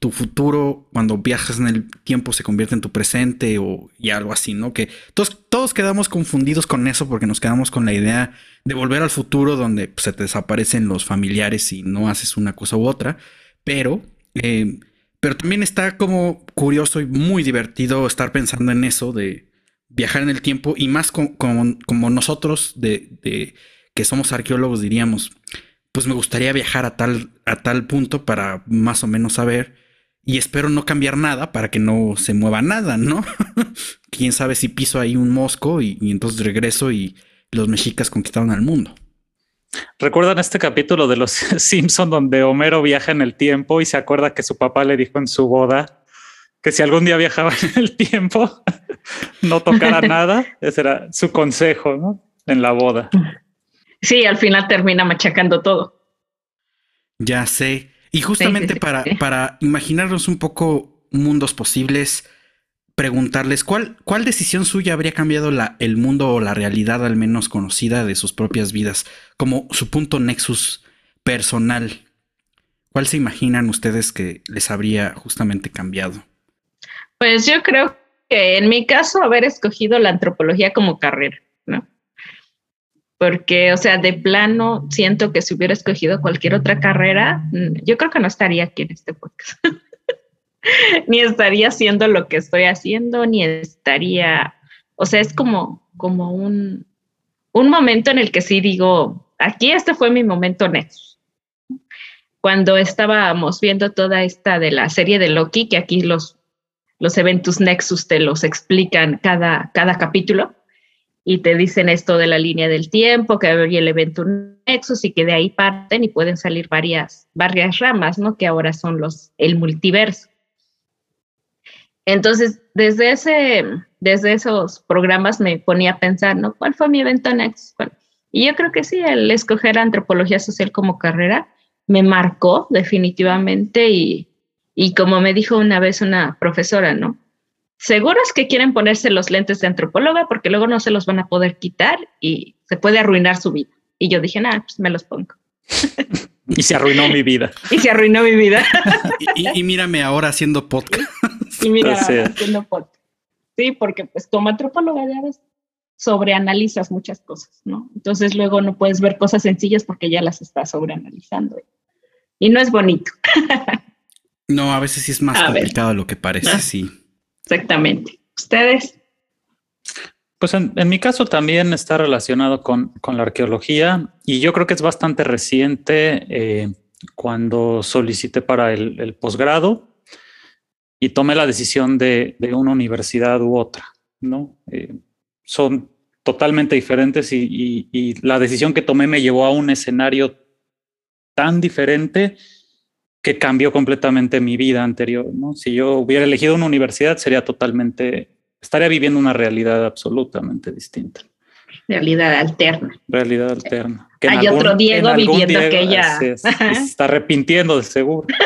tu, tu futuro cuando viajas en el tiempo se convierte en tu presente o y algo así, ¿no? Que todos, todos quedamos confundidos con eso porque nos quedamos con la idea de volver al futuro donde pues, se te desaparecen los familiares y no haces una cosa u otra, pero... Eh, pero también está como curioso y muy divertido estar pensando en eso de viajar en el tiempo y más como, nosotros de, que somos arqueólogos diríamos, pues me gustaría viajar a tal, a tal punto para más o menos saber y espero no cambiar nada para que no se mueva nada, ¿no? *laughs* Quién sabe si piso ahí un mosco y, y entonces regreso y los mexicas conquistaron al mundo. ¿Recuerdan este capítulo de los *laughs* Simpson donde Homero viaja en el tiempo y se acuerda que su papá le dijo en su boda que si algún día viajaba *laughs* en el tiempo no tocara nada? Ese era su consejo, ¿no? En la boda. Sí, al final termina machacando todo. Ya sé. Y justamente para, para imaginarnos un poco mundos posibles, preguntarles cuál, cuál decisión suya habría cambiado la, el mundo o la realidad al menos conocida de sus propias vidas, como su punto nexus personal. ¿Cuál se imaginan ustedes que les habría justamente cambiado? Pues yo creo que en mi caso haber escogido la antropología como carrera, ¿no? Porque, o sea, de plano siento que si hubiera escogido cualquier otra carrera, mm, yo creo que no estaría aquí en este podcast. *laughs* ni estaría haciendo lo que estoy haciendo, ni estaría, o sea, es como, como un, un momento en el que sí digo, aquí este fue mi momento Nexus. Cuando estábamos viendo toda esta de la serie de Loki, que aquí los, los eventos Nexus te los explican cada, cada capítulo y te dicen esto de la línea del tiempo, que había el evento Nexus y que de ahí parten y pueden salir varias, varias ramas, ¿no? Que ahora son los, el multiverso. Entonces, desde, ese, desde esos programas me ponía a pensar, ¿no? ¿Cuál fue mi evento next? y yo creo que sí, el escoger antropología social como carrera me marcó definitivamente y, y como me dijo una vez una profesora, ¿no? Seguros que quieren ponerse los lentes de antropóloga porque luego no se los van a poder quitar y se puede arruinar su vida. Y yo dije, nada, pues me los pongo. *laughs* y se arruinó mi vida. y se arruinó mi vida. *laughs* y, y, mírame ahora haciendo podcast. Y mira, haciendo fotos. Sí, porque pues como antropóloga ya ves, sobreanalizas muchas cosas, ¿no? Entonces luego no puedes ver cosas sencillas porque ya las estás sobreanalizando. Y no es bonito. *laughs* no, a veces sí es más complicado de lo que parece, sí. Exactamente. ¿Ustedes? Pues en, mi caso también está relacionado con, con, la arqueología y yo creo que es bastante reciente eh, cuando solicité para el, posgrado y tomé la decisión de, una universidad u otra, ¿no? Eh, son totalmente diferentes y, la decisión que tomé me llevó a un escenario tan diferente que cambió completamente mi vida anterior, ¿no? Si yo hubiera elegido una universidad sería totalmente, estaría viviendo una realidad absolutamente distinta. Realidad alterna. Realidad alterna. Hay otro Diego viviendo aquella. Se está arrepintiendo de seguro. *laughs*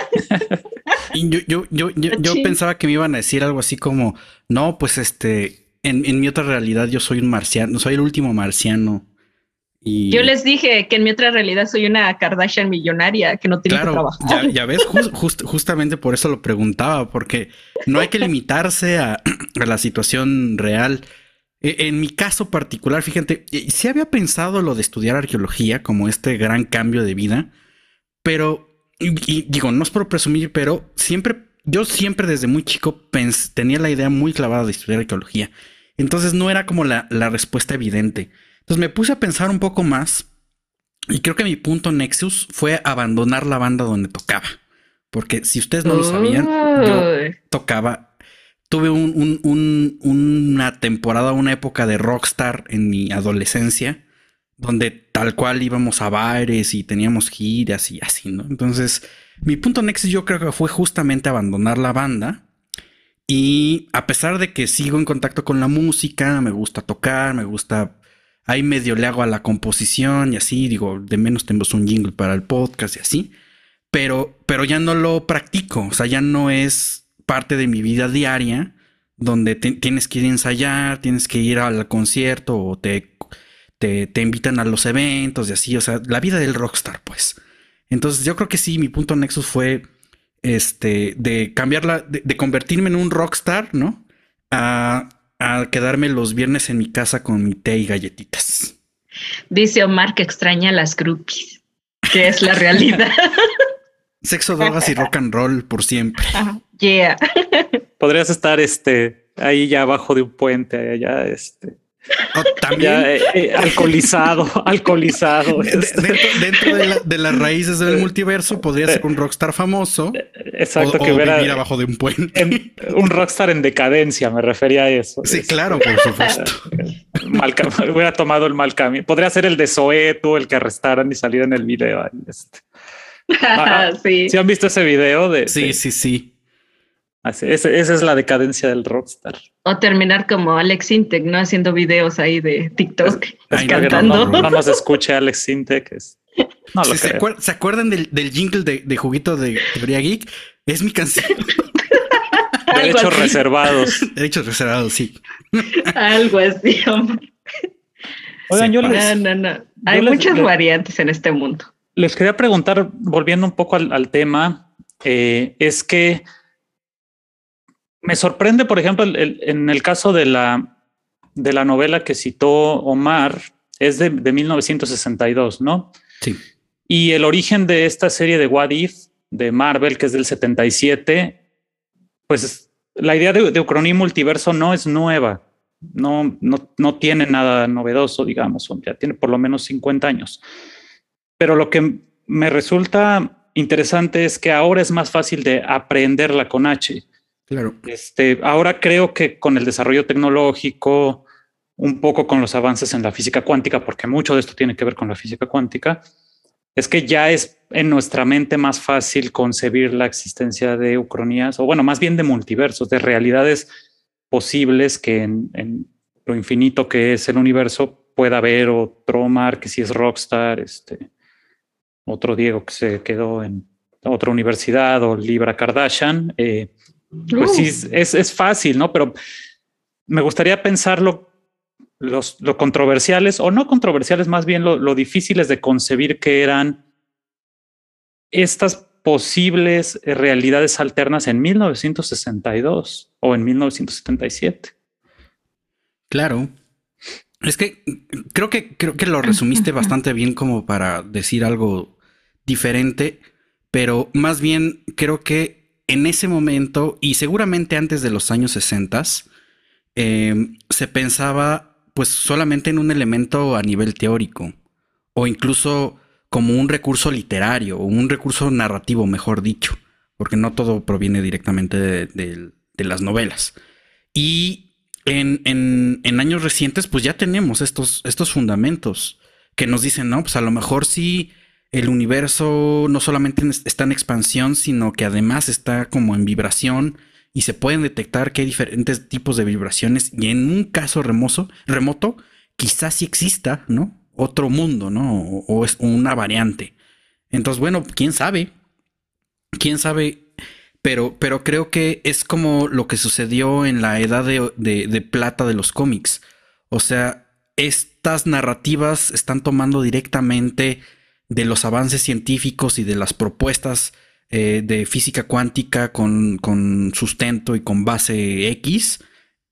Y yo, yo, yo, yo, pensaba que me iban a decir algo así como, no, pues este, en, en mi otra realidad yo soy un marciano, soy el último marciano. Y... Yo les dije que en mi otra realidad soy una Kardashian millonaria que no tiene que trabajar. Ya, ya ves, justamente por eso lo preguntaba, porque no hay que limitarse a, *clears throat* a la situación real. E, en mi caso particular, fíjate, sí había pensado lo de estudiar arqueología como este gran cambio de vida, pero y, digo, no es por presumir, pero siempre, yo siempre desde muy chico tenía la idea muy clavada de estudiar arqueología. Entonces no era como la, respuesta evidente. Entonces me puse a pensar un poco más y creo que mi punto Nexus fue abandonar la banda donde tocaba. Porque si ustedes no lo sabían, yo tocaba. Tuve una temporada, una época de rockstar en mi adolescencia donde tal cual íbamos a bares y teníamos giras y así, ¿no? Entonces, mi punto next yo creo que fue justamente abandonar la banda. Y a pesar de que sigo en contacto con la música, me gusta tocar, me gusta. Ahí medio le hago a la composición y así, digo, de menos tenemos un jingle para el podcast y así. Pero, pero ya no lo practico, o sea, ya no es parte de mi vida diaria donde tienes que ir a ensayar, tienes que ir al concierto o te te, invitan a los eventos y así, o sea, la vida del rockstar, pues. Entonces yo creo que sí, mi punto Nexus fue este, de cambiarla, de, convertirme en un rockstar, ¿no? Quedarme los viernes en mi casa con mi té y galletitas. Dice Omar que extraña las groupies, que es la realidad. *laughs* Sexo, drogas y rock and roll por siempre. yeah. Podrías estar este ahí ya abajo de un puente, allá este también eh, eh, alcoholizado, *laughs* alcoholizado. Dentro, de, las raíces del multiverso podría ser un rockstar famoso. Exacto, que vivir abajo de un puente. un rockstar en decadencia, me refería a eso. Sí, claro, por supuesto. *laughs* mal, hubiera tomado el mal camino. Podría ser el de Soeto, el que arrestaran y saliera en el video. Este. *laughs* Ah, sí. ¿Sí han visto ese video? De, sí, sí, sí. Esa, es la decadencia del rockstar. O terminar como Alex Intec, ¿no? Haciendo videos ahí de TikTok, cantando. No, nos escuche Alex Sintek. No lo se, ¿Se acuerdan del, jingle de, juguito de Teoría Geek? Es mi canción. *laughs* Derechos reservados. *laughs* Derechos reservados, sí. Algo así, hombre. Oigan, yo les, no, no, no. Hay muchas variantes en este mundo. Les quería preguntar, volviendo un poco al, tema, eh, es que me sorprende, por ejemplo, en el caso de la, de la novela que citó Omar, es de, de 1962, ¿no? Sí. Y el origen de esta serie de What If de Marvel, que es del 77, pues la idea de, de Ucroní multiverso no es nueva, no, no, no tiene nada novedoso, digamos, ya tiene por lo menos 50 años. Pero lo que me resulta interesante es que ahora es más fácil de aprenderla con H. Claro. Este, ahora creo que con el desarrollo tecnológico, un poco con los avances en la física cuántica, porque mucho de esto tiene que ver con la física cuántica, es que ya es en nuestra mente más fácil concebir la existencia de ucronías, o bueno, más bien de multiversos, de realidades posibles que en, lo infinito que es el universo pueda haber otro Omar que si es rockstar, este, otro Diego que se quedó en otra universidad o Libra Kardashian. Eh, pues sí, es, es, fácil, ¿no? Pero me gustaría pensarlo los, lo controversiales o no controversiales, más bien lo, lo difíciles de concebir que eran estas posibles realidades alternas en 1962 o en 1977. Claro. Es que creo que creo que lo resumiste bastante bien como para decir algo diferente, pero más bien creo que en ese momento y seguramente antes de los años 60 eh, se pensaba pues solamente en un elemento a nivel teórico o incluso como un recurso literario o un recurso narrativo, mejor dicho, porque no todo proviene directamente de, las novelas. Y en, años recientes, pues ya tenemos estos, estos fundamentos que nos dicen, no, pues a lo mejor sí el universo no solamente está en expansión, sino que además está como en vibración y se pueden detectar que hay diferentes tipos de vibraciones y en un caso remoto, remoto quizás sí exista, ¿no? Otro mundo, ¿no? O, es una variante. Entonces, bueno, quién sabe, quién sabe, pero, pero creo que es como lo que sucedió en la edad de plata de los cómics. O sea, estas narrativas están tomando directamente de los avances científicos y de las propuestas eh, de física cuántica con, sustento y con base X,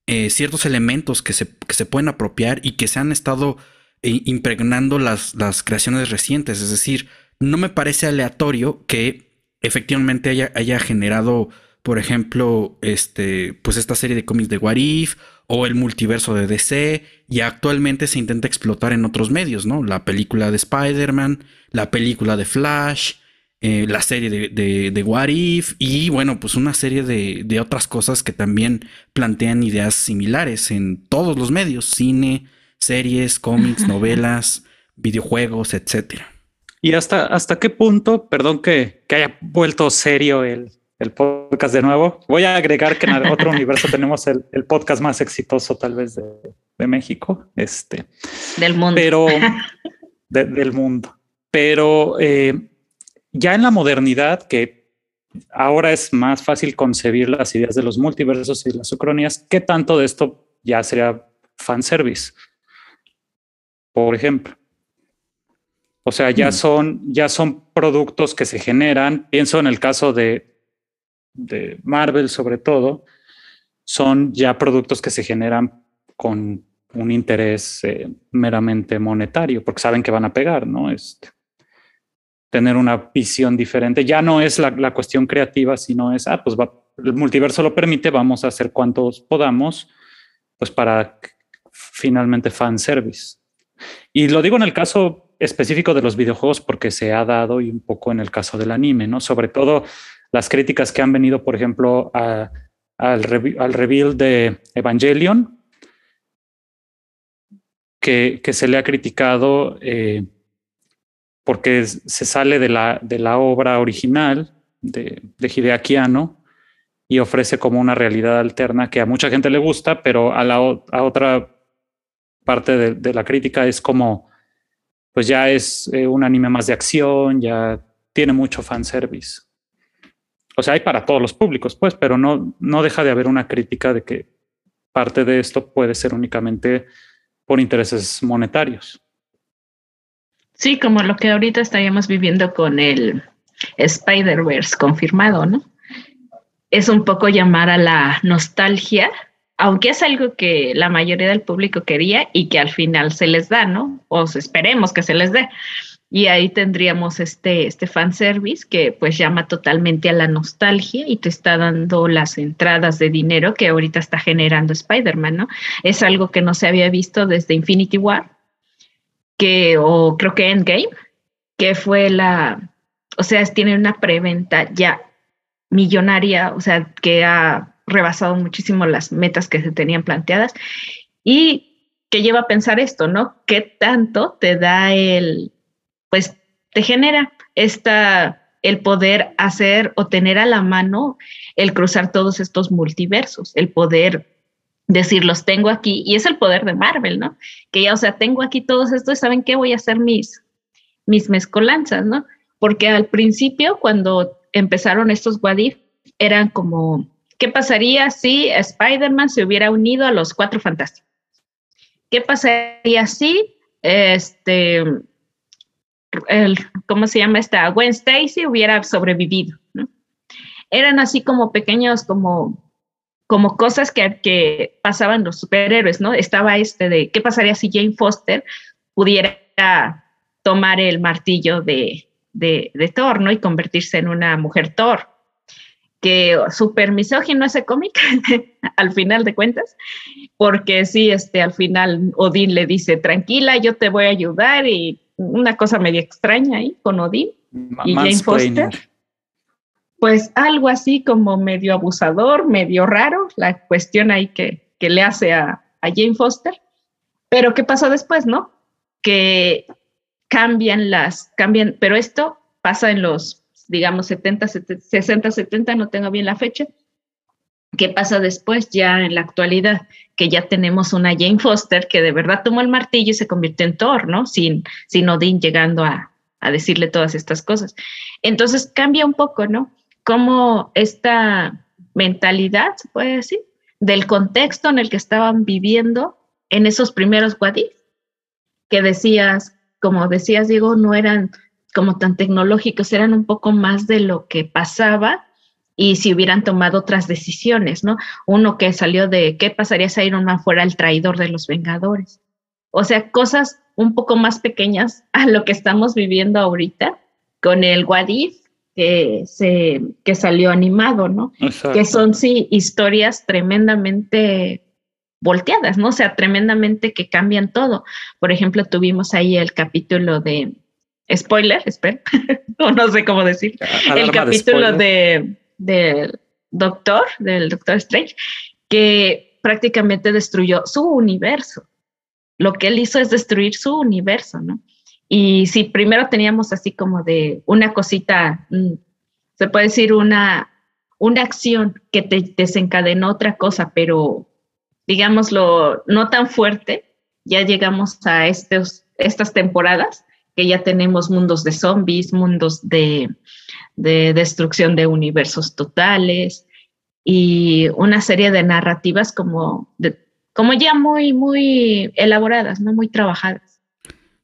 eh, ciertos elementos que se, pueden apropiar y que se han estado eh, impregnando las, las, creaciones recientes. Es decir, no me parece aleatorio que efectivamente haya, haya generado, por ejemplo, este, pues esta serie de cómics de What If o el multiverso de DC y actualmente se intenta explotar en otros medios, ¿no? La película de Spider-Man, la película de Flash, eh, la serie de, de, What If y bueno, pues una serie de, otras cosas que también plantean ideas similares en todos los medios, cine, series, cómics, *laughs* novelas, videojuegos, etcétera. ¿Y hasta, hasta qué punto, perdón que, haya vuelto serio el, podcast de nuevo, voy a agregar que en *laughs* otro universo tenemos el, podcast más exitoso tal vez de, México, este. Del mundo. Pero, *laughs* del mundo. Pero... Eh, ya en la modernidad, que ahora es más fácil concebir las ideas de los multiversos y las ucronías, ¿qué tanto de esto ya sería fanservice? Por ejemplo. O sea, ya mm. son, ya son productos que se generan. Pienso en el caso de, de Marvel, sobre todo, son ya productos que se generan con un interés eh, meramente monetario, porque saben que van a pegar, ¿no? Este, tener una visión diferente. Ya no es la, cuestión creativa, sino es, ah, pues el multiverso lo permite, vamos a hacer cuantos podamos, pues para finalmente fan service. Y lo digo en el caso específico de los videojuegos porque se ha dado y un poco en el caso del anime, ¿no? Sobre todo las críticas que han venido, por ejemplo, al, al reveal de Evangelion, que, se le ha criticado eh, porque se sale de la, de la obra original de, de Hideakiano y ofrece como una realidad alterna que a mucha gente le gusta, pero a la a otra parte de, la crítica es como, pues ya es eh, un anime más de acción, ya tiene mucho fanservice. O sea, hay para todos los públicos, pues, pero no, no deja de haber una crítica de que parte de esto puede ser únicamente por intereses monetarios. Sí, como lo que ahorita estaríamos viviendo con el Spider-Verse confirmado, ¿no? Es un poco llamar a la nostalgia, aunque es algo que la mayoría del público quería y que al final se les da, ¿no? O esperemos que se les dé. Y ahí tendríamos este, este fanservice que pues llama totalmente a la nostalgia y te está dando las entradas de dinero que ahorita está generando Spider-Man, ¿no? Es algo que no se había visto desde Infinity War, que, o creo que Endgame, que fue la, o sea, tiene una preventa ya millonaria, o sea, que ha rebasado muchísimo las metas que se tenían planteadas y que lleva a pensar esto, ¿no? ¿Qué tanto te da el pues te genera esta, el poder hacer o tener a la mano el cruzar todos estos multiversos, el poder decir, los tengo aquí, y es el poder de Marvel, ¿no? Que ya, o sea, tengo aquí todos estos, ¿saben qué? Voy a hacer mis, mis mezcolanzas, ¿no? Porque al principio, cuando empezaron estos Wadif, eran como, ¿qué pasaría si Spider-Man se hubiera unido a los cuatro fantásticos? ¿Qué pasaría si este, ¿cómo se llama esta? Gwen Stacy hubiera sobrevivido. Eran así como pequeños, como, como cosas que, que pasaban los superhéroes, ¿no? Estaba este de, ¿qué pasaría si Jane Foster pudiera tomar el martillo de, de, de Thor. Y convertirse en una mujer Thor que súper misógino ese cómic, *laughs* al final de cuentas, porque sí, este, al final Odín le dice, tranquila, yo te voy a ayudar y una cosa medio extraña ahí con Odín y Jane Foster. Pues algo así como medio abusador, medio raro, la cuestión ahí que, le hace a, a Jane Foster. Pero ¿qué pasó después, no? Que cambian las, cambian, pero esto pasa en los, digamos, 70, 60, 70, no tengo bien la fecha, ¿Qué pasa después ya en la actualidad? Que ya tenemos una Jane Foster que de verdad tomó el martillo y se convirtió en Thor, ¿no? Sin, sin Odín llegando a, a decirle todas estas cosas. Entonces cambia un poco, ¿no? Cómo esta mentalidad, se puede decir, del contexto en el que estaban viviendo en esos primeros Wadif, que decías, como decías, Diego, no eran como tan tecnológicos, eran un poco más de lo que pasaba y si hubieran tomado otras decisiones, ¿no? Uno que salió de qué pasaría si Iron Man fuera el traidor de los Vengadores. O sea, cosas un poco más pequeñas a lo que estamos viviendo ahorita con el Wadif que, se, que salió animado, ¿no? Que son, sí, historias tremendamente volteadas, ¿no? O sea, tremendamente que cambian todo. Por ejemplo, tuvimos ahí el capítulo de, spoiler, espera, *laughs* no sé cómo decir, el capítulo de del Doctor, del Doctor Strange, que prácticamente destruyó su universo. Lo que él hizo es destruir su universo, ¿no? Y si primero teníamos así como de una cosita, mm, se puede decir una, una acción que te desencadenó otra cosa, pero digámoslo, no tan fuerte, ya llegamos a estos, estas temporadas que ya tenemos mundos de zombies, mundos de, de destrucción de universos totales y una serie de narrativas como, como ya muy, muy elaboradas, ¿no? Muy trabajadas.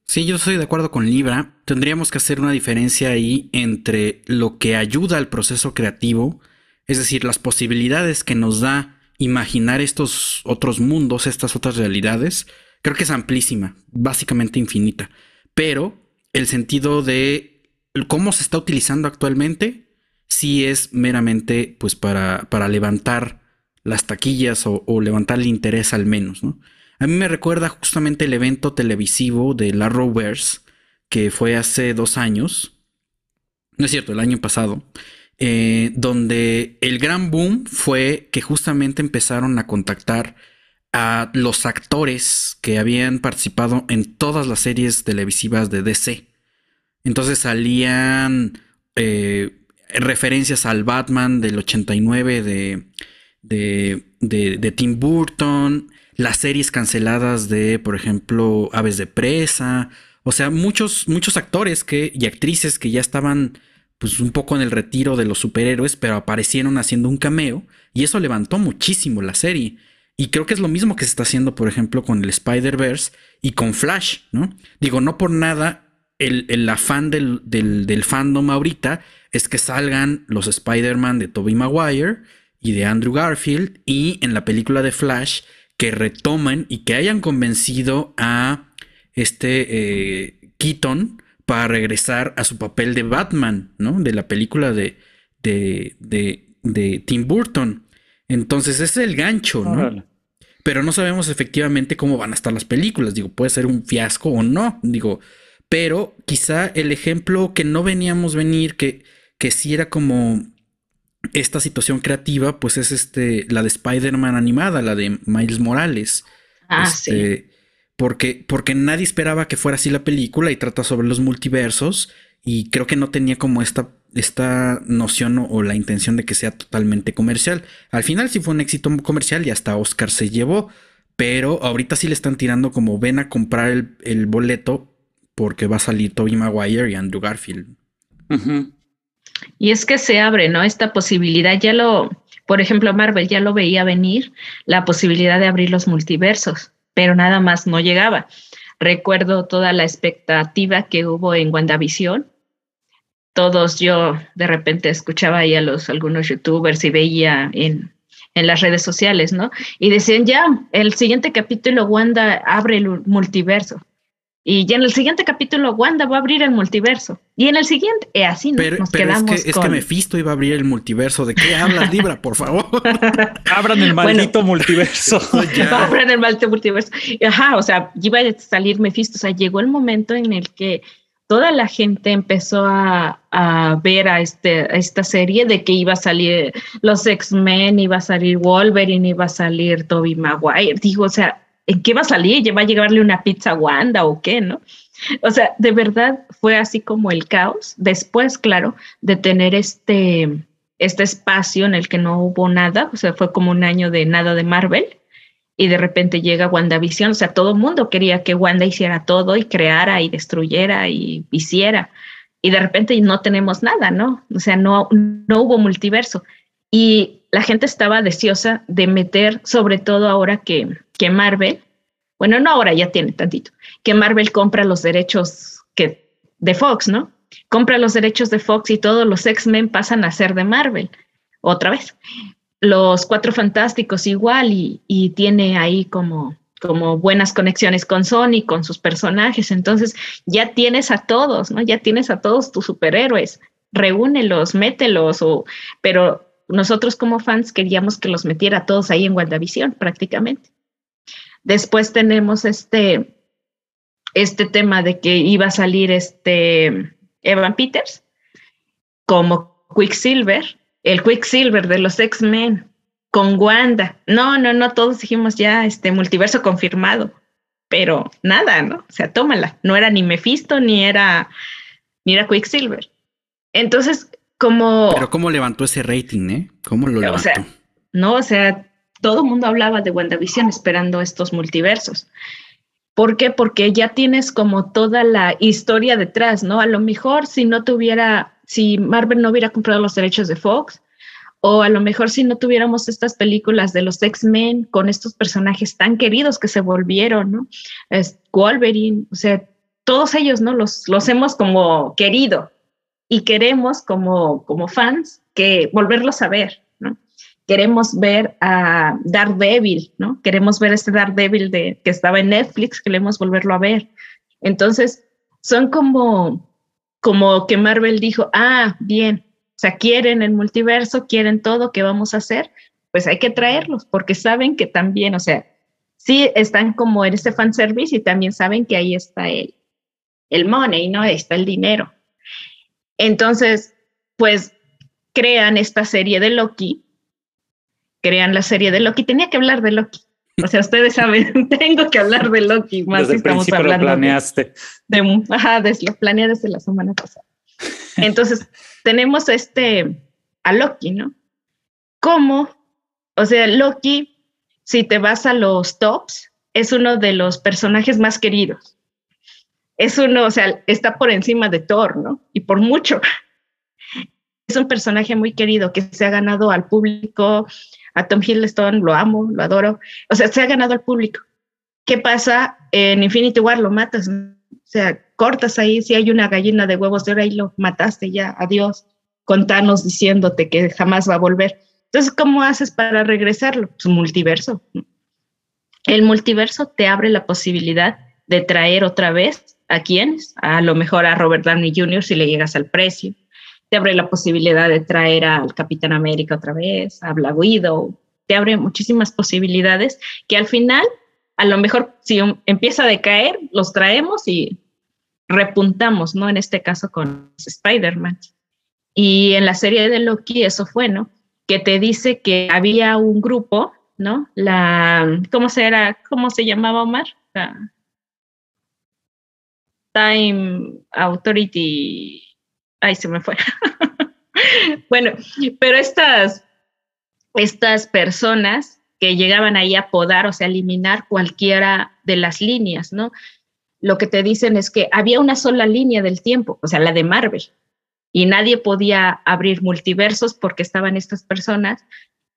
Sí, yo estoy de acuerdo con Libra. Tendríamos que hacer una diferencia ahí entre lo que ayuda al proceso creativo, es decir, las posibilidades que nos da imaginar estos otros mundos, estas otras realidades, creo que es amplísima, básicamente infinita. Pero el sentido de cómo se está utilizando actualmente, sí es meramente pues para, para levantar las taquillas o, levantar el interés al menos, ¿no? A mí me recuerda justamente el evento televisivo de la Rovers que fue hace dos años, no es cierto, el año pasado, eh, donde el gran boom fue que justamente empezaron a contactar a los actores que habían participado en todas las series televisivas de DC. Entonces salían eh, referencias al Batman del 89 de, de, de, Tim Burton, las series canceladas de, por ejemplo, Aves de Presa. O sea, muchos, muchos actores que, y actrices que ya estaban pues un poco en el retiro de los superhéroes, pero aparecieron haciendo un cameo y eso levantó muchísimo la serie. Y creo que es lo mismo que se está haciendo, por ejemplo, con el Spider-Verse y con Flash, ¿no? Digo, no por nada el, afán del, del, fandom ahorita es que salgan los Spider-Man de Tobey Maguire y de Andrew Garfield y en la película de Flash que retomen y que hayan convencido a este eh, Keaton para regresar a su papel de Batman, ¿no? De la película de, de, de, de Tim Burton. Entonces ese es el gancho, ¿no? Pero no sabemos efectivamente cómo van a estar las películas. Digo, puede ser un fiasco o no. Digo, pero quizá el ejemplo que no veníamos venir, que, que sí era como esta situación creativa, pues es este, la de Spider-Man animada, la de Miles Morales. Ah, este, sí. Porque, porque nadie esperaba que fuera así la película y trata sobre los multiversos. Y creo que no tenía como esta esta noción o, la intención de que sea totalmente comercial. Al final sí fue un éxito comercial y hasta Oscar se llevó, pero ahorita sí le están tirando como ven a comprar el, boleto porque va a salir Tobey Maguire y Andrew Garfield. Y es que se abre, ¿no? Esta posibilidad, ya lo, por ejemplo, Marvel ya lo veía venir, la posibilidad de abrir los multiversos, pero nada más no llegaba. Recuerdo toda la expectativa que hubo en WandaVision, todos yo de repente escuchaba ahí a los algunos youtubers y veía en, en las redes sociales, ¿no? Y decían, ya, el siguiente capítulo Wanda abre el multiverso. Y ya en el siguiente capítulo Wanda va a abrir el multiverso. Y en el siguiente, eh, así pero, nos pero quedamos es que, es que Mephisto iba a abrir el multiverso. ¿De qué hablas, *laughs* Libra, por favor? *laughs* Abran el maldito multiverso. *laughs* Abran el maldito multiverso. Ajá, o sea, iba a salir Mephisto. O sea, llegó el momento en el que toda la gente empezó a, ver a, este, esta serie de que iba a salir los X-Men, iba a salir Wolverine, iba a salir Toby Maguire. Digo, o sea, ¿en qué va a salir? ¿Va a llevarle una pizza a Wanda o qué, no? O sea, de verdad fue así como el caos. Después, claro, de tener este, este espacio en el que no hubo nada, o sea, fue como un año de nada de Marvel y de repente llega WandaVision, o sea, todo el mundo quería que Wanda hiciera todo y creara y destruyera y hiciera. Y de repente no tenemos nada, ¿no? O sea, no, no hubo multiverso. Y la gente estaba deseosa de meter, sobre todo ahora que, que Marvel, bueno, no ahora, ya tiene tantito, que Marvel compra los derechos que, de Fox, ¿no? Compra los derechos de Fox y todos los X-Men pasan a ser de Marvel, otra vez los Cuatro Fantásticos igual y, tiene ahí como, como buenas conexiones con Sony, con sus personajes. Entonces ya tienes a todos, ¿no? Ya tienes a todos tus superhéroes. Reúnelos, mételos, o, pero nosotros como fans queríamos que los metiera todos ahí en WandaVision prácticamente. Después tenemos este, este tema de que iba a salir este Evan Peters como Quicksilver el Quicksilver de los X-Men con Wanda. No, no, no, todos dijimos ya este multiverso confirmado, pero nada, ¿no? O sea, tómala. No era ni Mephisto ni era ni era Quicksilver. Entonces, como Pero cómo levantó ese rating, ¿eh? ¿Cómo lo levantó? Sea, no, o sea, todo el mundo hablaba de WandaVision esperando estos multiversos. ¿Por qué? Porque ya tienes como toda la historia detrás, ¿no? A lo mejor si no tuviera si Marvel no hubiera comprado los derechos de Fox, o a lo mejor si no tuviéramos estas películas de los X-Men con estos personajes tan queridos que se volvieron, ¿no? Es Wolverine, o sea, todos ellos, ¿no? Los, los hemos como querido y queremos como, como fans que volverlos a ver. Queremos ver a Daredevil, ¿no? Queremos ver este Daredevil de, que estaba en Netflix, queremos volverlo a ver. Entonces, son como como que Marvel dijo, ah, bien, o sea, quieren el multiverso, quieren todo, ¿qué vamos a hacer? Pues hay que traerlos, porque saben que también, o sea, sí están como en este fanservice y también saben que ahí está el, el money, ¿no? Ahí está el dinero. Entonces, pues crean esta serie de Loki, crean la serie de Loki, tenía que hablar de Loki. O sea, ustedes saben, *laughs* tengo que hablar de Loki más desde estamos hablando. Lo planeaste. De, ajá, lo planeé desde la semana pasada. Entonces, *laughs* tenemos este a Loki, ¿no? ¿Cómo? O sea, Loki, si te vas a los tops, es uno de los personajes más queridos. Es uno, o sea, está por encima de Thor, ¿no? Y por mucho. Es un personaje muy querido que se ha ganado al público. A Tom Hiddleston lo amo, lo adoro. O sea, se ha ganado al público. ¿Qué pasa? En Infinity War lo matas. O sea, cortas ahí, si hay una gallina de huevos de oro, ahí lo mataste ya, adiós. Contanos diciéndote que jamás va a volver. Entonces, ¿cómo haces para regresarlo? Pues multiverso. El multiverso te abre la posibilidad de traer otra vez a quienes, a lo mejor a Robert Downey Jr. si le llegas al precio. Te abre la posibilidad de traer al Capitán América otra vez, a Black. Te abre muchísimas posibilidades que al final, a lo mejor si empieza a decaer, los traemos y repuntamos, ¿no? En este caso con Spider-Man. Y en la serie de Loki eso fue, ¿no? que te dice que había un grupo, ¿no? La, ¿cómo se era? ¿Cómo se llamaba Omar? Time Authority. Ay, se me fue. *laughs* bueno, pero estas, estas personas que llegaban ahí a podar, o sea, eliminar cualquiera de las líneas, ¿no? Lo que te dicen es que había una sola línea del tiempo, o sea, la de Marvel, y nadie podía abrir multiversos porque estaban estas personas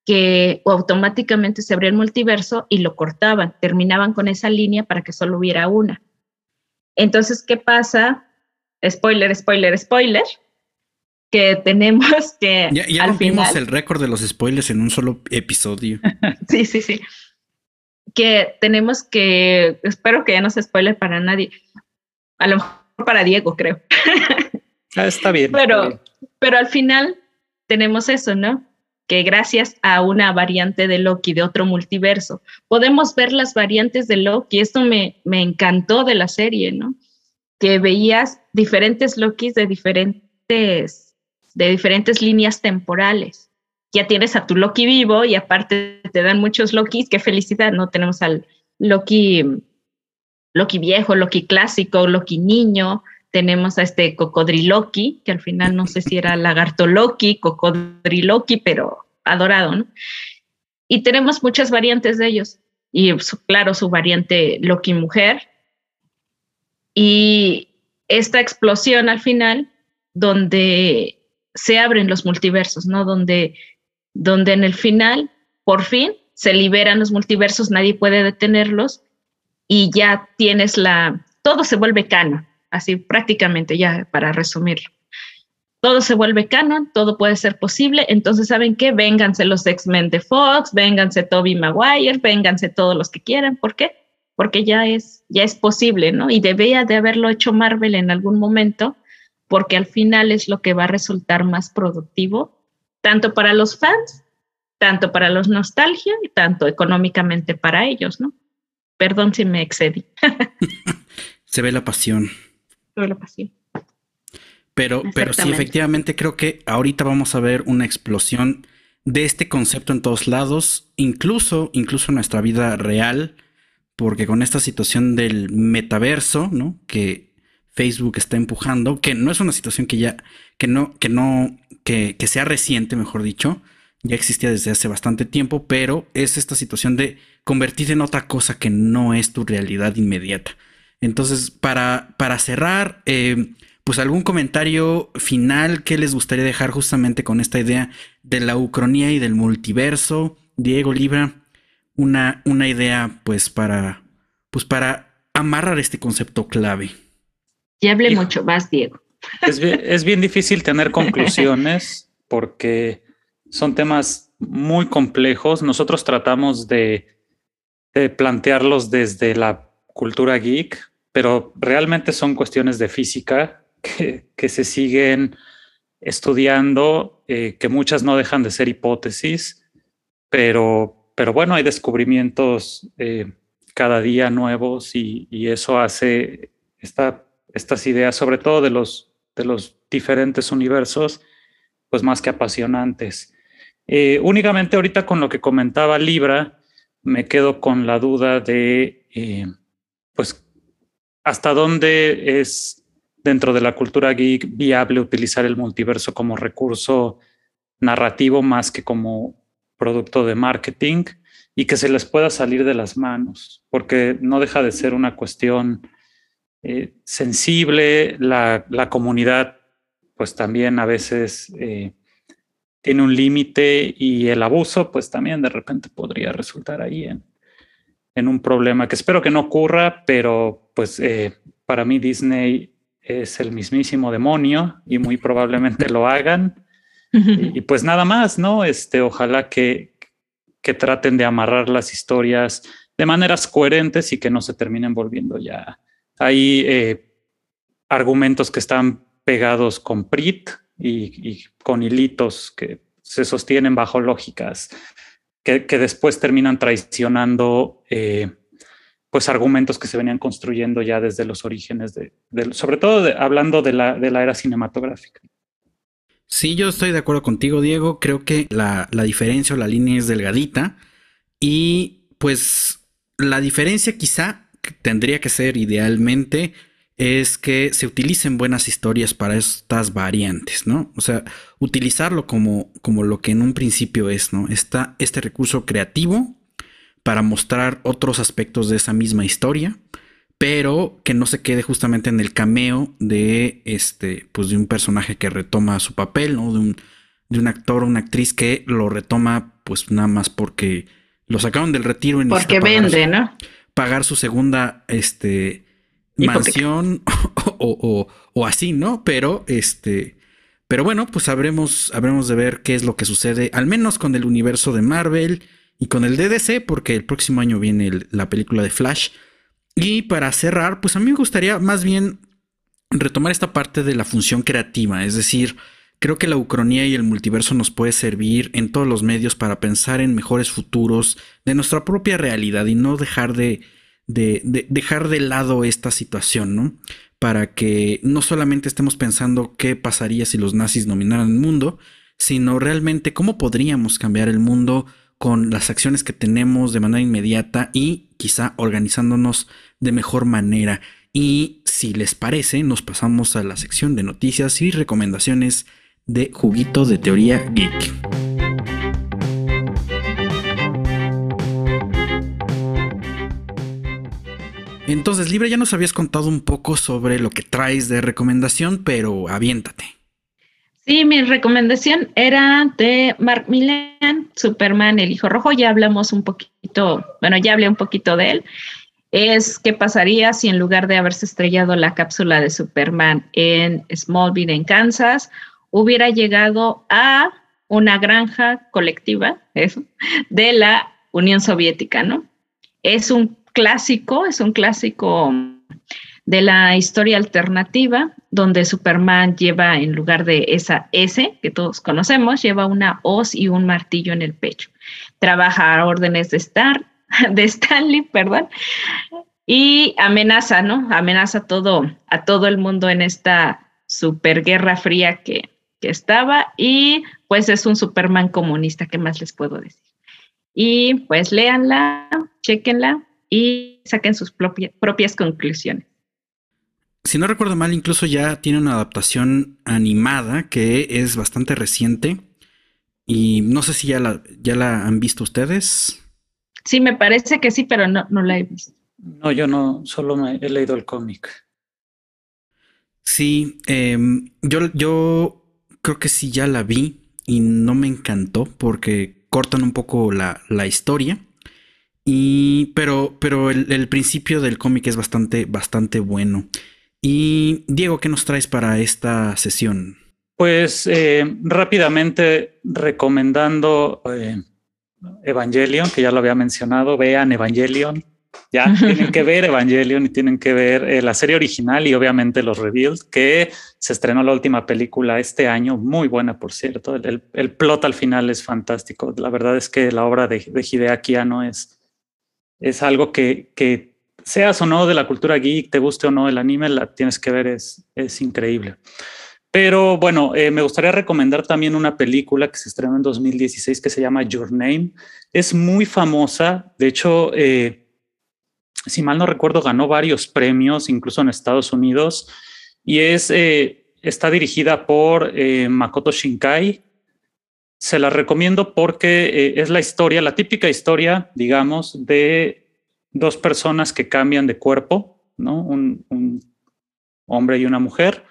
que automáticamente se abría el multiverso y lo cortaban, terminaban con esa línea para que solo hubiera una. Entonces, ¿qué pasa? Spoiler, spoiler, spoiler, que tenemos que... Ya, ya rompimos el récord de los spoilers en un solo episodio. *laughs* sí, sí, sí. Que tenemos que, espero que ya no se spoiler para nadie, a lo mejor para Diego, creo. Ah, está bien. Pero, pero al final tenemos eso, ¿no? Que gracias a una variante de Loki de otro multiverso, podemos ver las variantes de Loki. Esto me, me encantó de la serie, ¿no? Que veías diferentes Lokis de diferentes, de diferentes líneas temporales. Ya tienes a tu Loki vivo y aparte te dan muchos Lokis. Qué felicidad, ¿no? Tenemos al Loki, Loki viejo, Loki clásico, Loki niño, tenemos a este cocodriloqui, que al final no sé si era lagartoloqui, cocodriloqui, pero adorado, ¿no? Y tenemos muchas variantes de ellos. Y claro, su variante Loki mujer. Y esta explosión al final, donde se abren los multiversos, ¿no? Donde, donde en el final, por fin, se liberan los multiversos, nadie puede detenerlos y ya tienes la, todo se vuelve canon así prácticamente ya para resumirlo. Todo se vuelve canon, todo puede ser posible, entonces ¿saben qué? Vénganse los X-Men de Fox, vénganse Toby Maguire, vénganse todos los que quieran, ¿por qué? Porque ya es, ya es posible, ¿no? Y debía de haberlo hecho Marvel en algún momento, porque al final es lo que va a resultar más productivo, tanto para los fans, tanto para los nostalgia y tanto económicamente para ellos, ¿no? Perdón si me excedí. *laughs* Se ve la pasión la pasión. Pero, pero sí, efectivamente creo que ahorita vamos a ver una explosión de este concepto en todos lados, incluso, incluso en nuestra vida real, porque con esta situación del metaverso, ¿no? Que Facebook está empujando, que no es una situación que ya, que no, que no, que, sea reciente, mejor dicho, ya existía desde hace bastante tiempo, pero es esta situación de convertirte en otra cosa que no es tu realidad inmediata. Entonces, para, para cerrar, eh, pues algún comentario final que les gustaría dejar justamente con esta idea de la ucronía y del multiverso. Diego Libra, una, una idea pues para, pues para amarrar este concepto clave. Y hable mucho más, Diego. Es bien, *laughs* es bien difícil tener conclusiones *laughs* porque son temas muy complejos. Nosotros tratamos de, de plantearlos desde la cultura geek, pero realmente son cuestiones de física que, se siguen estudiando, eh, que muchas no dejan de ser hipótesis, pero, pero bueno, hay descubrimientos eh, cada día nuevos y, eso hace esta, estas ideas, sobre todo de los, de los diferentes universos, pues más que apasionantes. Eh, únicamente ahorita con lo que comentaba Libra, me quedo con la duda de, eh, pues, hasta dónde es dentro de la cultura geek viable utilizar el multiverso como recurso narrativo más que como producto de marketing y que se les pueda salir de las manos, porque no deja de ser una cuestión eh, sensible, la, comunidad pues también a veces eh, tiene un límite y el abuso pues también de repente podría resultar ahí en, en un problema que espero que no ocurra, pero pues eh, para mí Disney es el mismísimo demonio y muy probablemente lo hagan. Y, pues nada más, ¿no? Este, ojalá que, que traten de amarrar las historias de maneras coherentes y que no se terminen volviendo ya. Hay eh, argumentos que están pegados con PRIT y, con hilitos que se sostienen bajo lógicas que, después terminan traicionando eh, pues argumentos que se venían construyendo ya desde los orígenes de, sobre todo hablando de la, de la era cinematográfica. Sí, yo estoy de acuerdo contigo, Diego. Creo que la, diferencia o la línea es delgadita. Y pues la diferencia quizá tendría que ser idealmente es que se utilicen buenas historias para estas variantes, ¿no? O sea, utilizarlo como, como lo que en un principio es, ¿no? Está este recurso creativo para mostrar otros aspectos de esa misma historia pero que no se quede justamente en el cameo de este, pues de un personaje que retoma su papel, ¿no? De un, de un actor o una actriz que lo retoma, pues nada más porque lo sacaron del retiro y porque vende, ¿no? Pagar su segunda, este, mansión *laughs* o, o, así, ¿no? Pero, este, pero bueno, pues habremos, habremos de ver qué es lo que sucede, al menos con el universo de Marvel y con el DDC, porque el próximo año viene la película de Flash. Y para cerrar, pues a mí me gustaría más bien retomar esta parte de la función creativa, es decir, creo que la ucronía y el multiverso nos puede servir en todos los medios para pensar en mejores futuros de nuestra propia realidad y no dejar de, dejar de lado esta situación, ¿no? Para que no solamente estemos pensando qué pasaría si los nazis dominaran el mundo, sino realmente cómo podríamos cambiar el mundo con las acciones que tenemos de manera inmediata y quizá organizándonos de mejor manera. Y si les parece, nos pasamos a la sección de noticias y recomendaciones de Juguito de Teoría Geek. Entonces, Libre, ya nos habías contado un poco sobre lo que traes de recomendación, pero aviéntate. Sí, mi recomendación era de Mark Millen, Superman, el Hijo Rojo. Ya hablamos un poquito, bueno, ya hablé un poquito de él. Es qué pasaría si en lugar de haberse estrellado la cápsula de Superman en Smallville, en Kansas, hubiera llegado a una granja colectiva eso, de la Unión Soviética, ¿no? Es un clásico, es un clásico de la historia alternativa, donde Superman lleva, en lugar de esa S que todos conocemos, lleva una hoz y un martillo en el pecho. Trabaja a órdenes de, Star, *laughs* de Stanley, perdón, y amenaza, ¿no? Amenaza todo, a todo el mundo en esta superguerra fría que, que estaba y pues es un Superman comunista, ¿qué más les puedo decir? Y pues léanla, chequenla y saquen sus propias conclusiones si no recuerdo mal, incluso ya tiene una adaptación animada que es bastante reciente. Y no sé si ya la, ya la han visto ustedes. Sí, me parece que sí, pero no, no la he visto. No, yo no, solo me he leído el cómic. Sí, em, yo, yo creo que sí ya la vi y no me encantó porque cortan un poco la, la historia. Y, pero, pero el, el principio del cómic es bastante, bastante bueno. Y Diego, ¿qué nos traes para esta sesión? Pues eh, rápidamente recomendando eh, Evangelion, que ya lo había mencionado, vean Evangelion. Ya *laughs* tienen que ver Evangelion y tienen que ver eh, la serie original y obviamente los reveals, que se estrenó la última película este año, muy buena por cierto. El, el, plot al final es fantástico. La verdad es que la obra de, de Hideaki Anno es, es algo que, que seas o no de la cultura geek, te guste o no el anime, la tienes que ver, es, es increíble. Pero bueno, eh, me gustaría recomendar también una película que se estrenó en 2016 que se llama Your Name. Es muy famosa. De hecho, eh, si mal no recuerdo, ganó varios premios, incluso en Estados Unidos. Y es, eh, está dirigida por Makoto Shinkai. Se la recomiendo porque es la historia, la típica historia, digamos, de dos personas que cambian de cuerpo, ¿no? un hombre y una mujer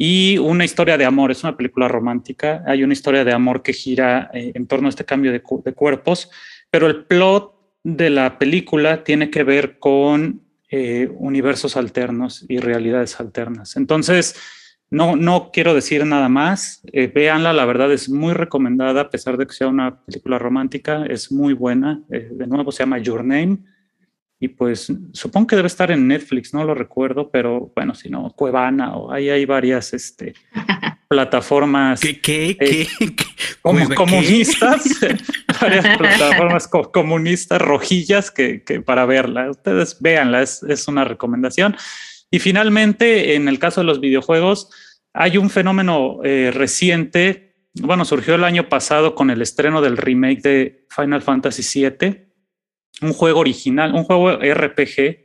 y una historia de amor, es una película romántica, hay una historia de amor que gira eh, en torno a este cambio de, cuerpos, pero el plot de la película tiene que ver con eh, universos alternos y realidades alternas. Entonces, no, no quiero decir nada más, eh, véanla, la verdad es muy recomendada, a pesar de que sea una película romántica, es muy buena, de nuevo se llama Your Name y pues supongo que debe estar en Netflix, no lo recuerdo, pero bueno, si no, Cuevana o ahí hay varias este, *laughs* plataformas. ¿Qué? ¿Qué? ¿Qué? *laughs* Como, comunistas, *laughs* varias plataformas comunistas rojillas que, que, para verla. Ustedes véanla, es, es una recomendación. Y finalmente, en el caso de los videojuegos, hay un fenómeno eh, reciente. Bueno, surgió el año pasado con el estreno del remake de Final Fantasy VII un juego original, un juego RPG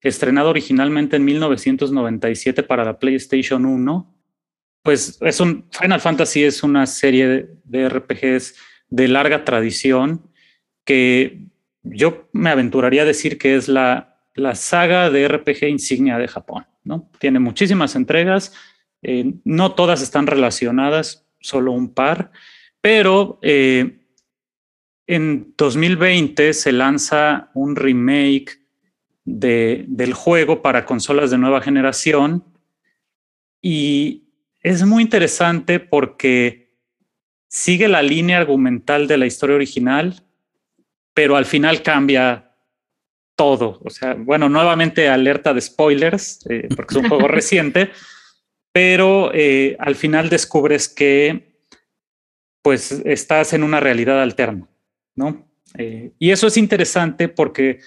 estrenado originalmente en 1997 para la PlayStation 1. Pues es un Final Fantasy es una serie de, RPGs de larga tradición que yo me aventuraría a decir que es la, la saga de RPG insignia de Japón. ¿no? Tiene muchísimas entregas, eh, no todas están relacionadas, solo un par, pero eh, en 2020 se lanza un remake del juego para consolas de nueva generación y es muy interesante porque sigue la línea argumental de la historia original, pero al final cambia todo. O sea, bueno, nuevamente alerta de spoilers, eh, porque es un juego *laughs* reciente, pero eh, al final descubres que pues estás en una realidad alterna. ¿No? Eh, y eso es interesante porque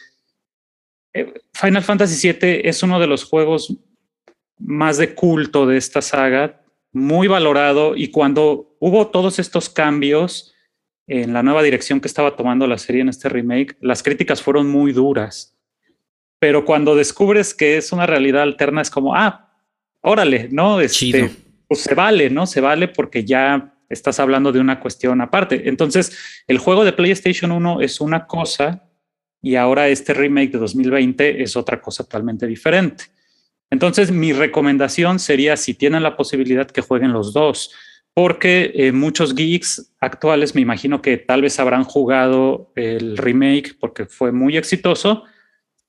eh, Final Fantasy VII es uno de los juegos más de culto de esta saga, muy valorado y cuando hubo todos estos cambios en la nueva dirección que estaba tomando la serie en este remake, las críticas fueron muy duras. Pero cuando descubres que es una realidad alterna, es como, ah, órale, ¿no? Este, pues se vale, ¿no? Se vale porque ya estás hablando de una cuestión aparte. Entonces, el juego de PlayStation 1 es una cosa y ahora este remake de 2020 es otra cosa totalmente diferente. Entonces, mi recomendación sería, si tienen la posibilidad, que jueguen los dos, porque eh, muchos geeks actuales me imagino que tal vez habrán jugado el remake porque fue muy exitoso,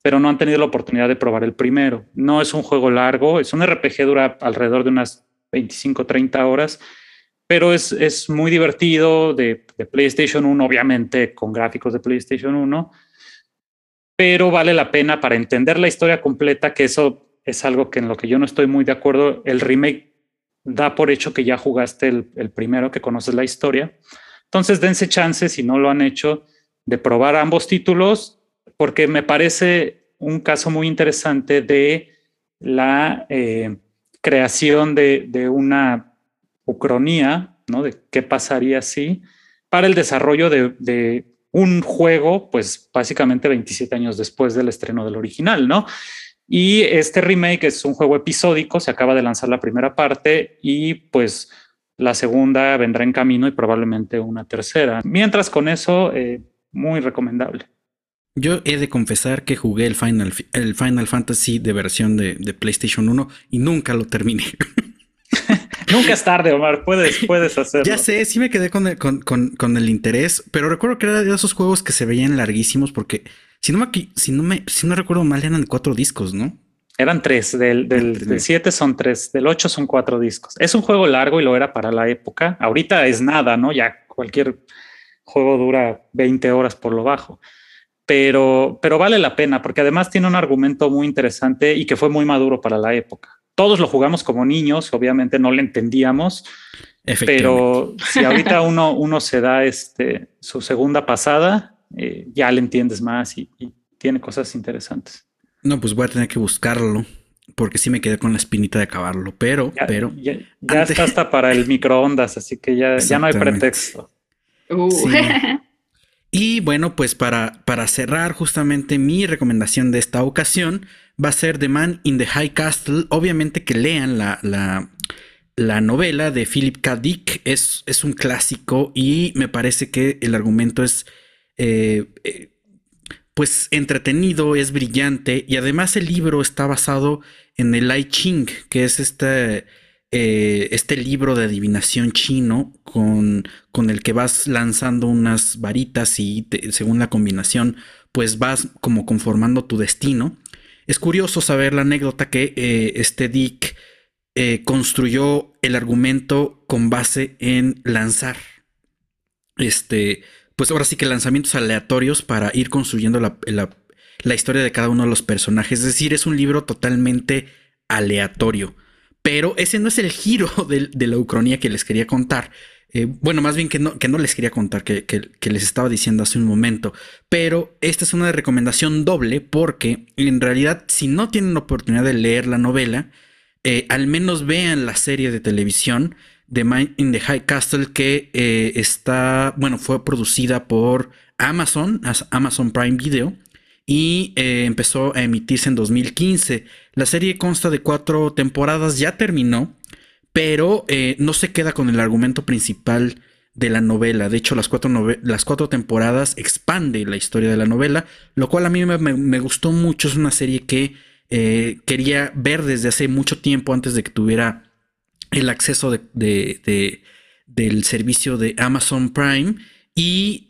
pero no han tenido la oportunidad de probar el primero. No es un juego largo, es un RPG, dura alrededor de unas 25, 30 horas pero es, es muy divertido de, PlayStation 1, obviamente con gráficos de PlayStation 1, pero vale la pena para entender la historia completa, que eso es algo que en lo que yo no estoy muy de acuerdo. El remake da por hecho que ya jugaste el, el primero, que conoces la historia. Entonces dense chance, si no lo han hecho, de probar ambos títulos, porque me parece un caso muy interesante de la eh, creación de, de una ucronía, ¿no? De qué pasaría si para el desarrollo de, un juego, pues básicamente 27 años después del estreno del original, ¿no? Y este remake es un juego episódico, se acaba de lanzar la primera parte y pues la segunda vendrá en camino y probablemente una tercera. Mientras con eso, eh, muy recomendable. Yo he de confesar que jugué el Final, el Final Fantasy de versión de, de PlayStation 1 y nunca lo terminé. *laughs* Nunca es tarde, Omar. Puedes, puedes hacerlo. Ya sé, sí me quedé con el, con, el interés, pero recuerdo que era de esos juegos que se veían larguísimos porque si no me, si no me, si no recuerdo mal, eran cuatro discos, ¿no? Eran tres, del, del, siete son tres, del ocho son cuatro discos. Es un juego largo y lo era para la época. Ahorita es nada, ¿no? Ya cualquier juego dura 20 horas por lo bajo. Pero, pero vale la pena porque además tiene un argumento muy interesante y que fue muy maduro para la época todos lo jugamos como niños, obviamente no le entendíamos, pero si ahorita *laughs* uno, uno se da este, su segunda pasada, eh, ya le entiendes más y, tiene cosas interesantes. No, pues voy a tener que buscarlo. porque sí me quedé con la espinita de acabarlo, pero, ya, pero. Ya, está hasta para el microondas, así que ya, ya no hay pretexto. Uh. *laughs* Y bueno, pues para, para cerrar justamente mi recomendación de esta ocasión va a ser The Man in the High Castle. Obviamente que lean la, la, la novela de Philip K. Dick. Es, es, un clásico y me parece que el argumento es eh, eh, pues entretenido, es brillante y además el libro está basado en el I Ching, que es este eh, este libro de adivinación chino con, con, el que vas lanzando unas varitas y según la combinación pues vas como conformando tu destino. Es curioso saber la anécdota que eh, este Dick eh, construyó el argumento con base en lanzar este pues ahora sí que lanzamientos aleatorios para ir construyendo la, la, historia de cada uno de los personajes. Es decir, es un libro totalmente aleatorio. Pero ese no es el giro *laughs* de, la ucronía que les quería contar. Eh, bueno, más bien que no, que no les quería contar, que, les estaba diciendo hace un momento. Pero esta es una recomendación doble porque en realidad si no tienen la oportunidad de leer la novela, eh, al menos vean la serie de televisión de Mind in the High Castle que eh, está, bueno, fue producida por Amazon, Amazon Prime Video y empezó a emitirse en 2015. La serie consta de cuatro temporadas, ya terminó, pero eh, no se queda con el argumento principal de la novela. De hecho, las cuatro, las cuatro temporadas expande la historia de la novela, lo cual a mí me, gustó mucho. Es una serie que eh, quería ver desde hace mucho tiempo antes de que tuviera el acceso de, del servicio de Amazon Prime. Y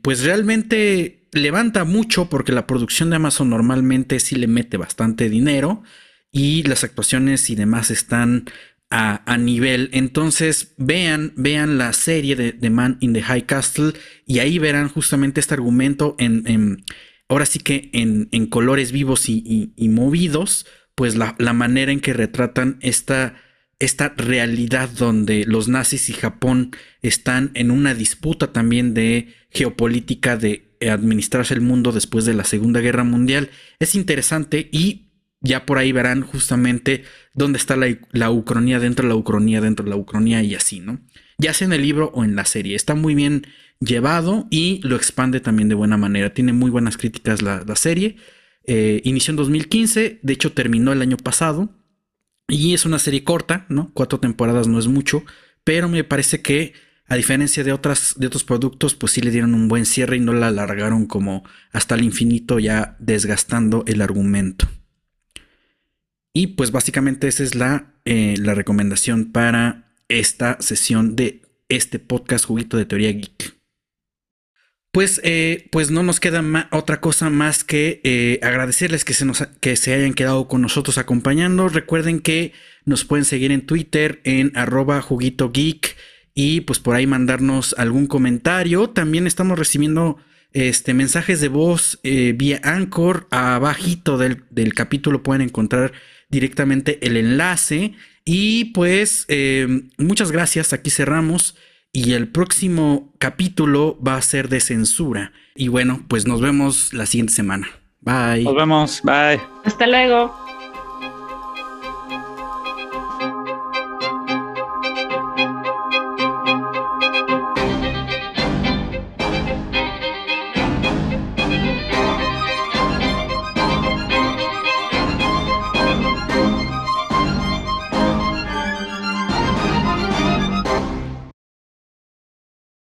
pues realmente levanta mucho porque la producción de Amazon normalmente sí le mete bastante dinero y las actuaciones y demás están a, nivel. Entonces vean, vean la serie de Man in the High Castle y ahí verán justamente este argumento en, ahora sí que en, colores vivos y, movidos, pues la, manera en que retratan esta, esta realidad donde los nazis y Japón están en una disputa también de geopolítica de administrarse el mundo después de la Segunda Guerra Mundial. Es interesante y ya por ahí verán justamente dónde está la, ucronía dentro de la ucronía dentro de la ucronía y así, ¿no? Ya sea en el libro o en la serie. Está muy bien llevado y lo expande también de buena manera. Tiene muy buenas críticas la, serie. Eh, inició en 2015, de hecho terminó el año pasado. Y es una serie corta, ¿no? Cuatro temporadas no es mucho, pero me parece que a diferencia de, otras, de otros productos, pues sí le dieron un buen cierre y no la alargaron como hasta el infinito ya desgastando el argumento. Y pues básicamente esa es la, eh, la recomendación para esta sesión de este podcast juguito de teoría geek. Pues, eh, pues no nos queda otra cosa más que eh, agradecerles que se, nos, que se hayan quedado con nosotros acompañando. Recuerden que nos pueden seguir en Twitter en arroba juguito geek y pues por ahí mandarnos algún comentario. También estamos recibiendo este, mensajes de voz vía Anchor. Abajito del, del, capítulo pueden encontrar directamente el enlace. Y pues eh, muchas gracias, aquí cerramos. Y el próximo capítulo va a ser de censura. Y bueno, pues nos vemos la siguiente semana. Bye. Nos vemos. Bye. Hasta luego.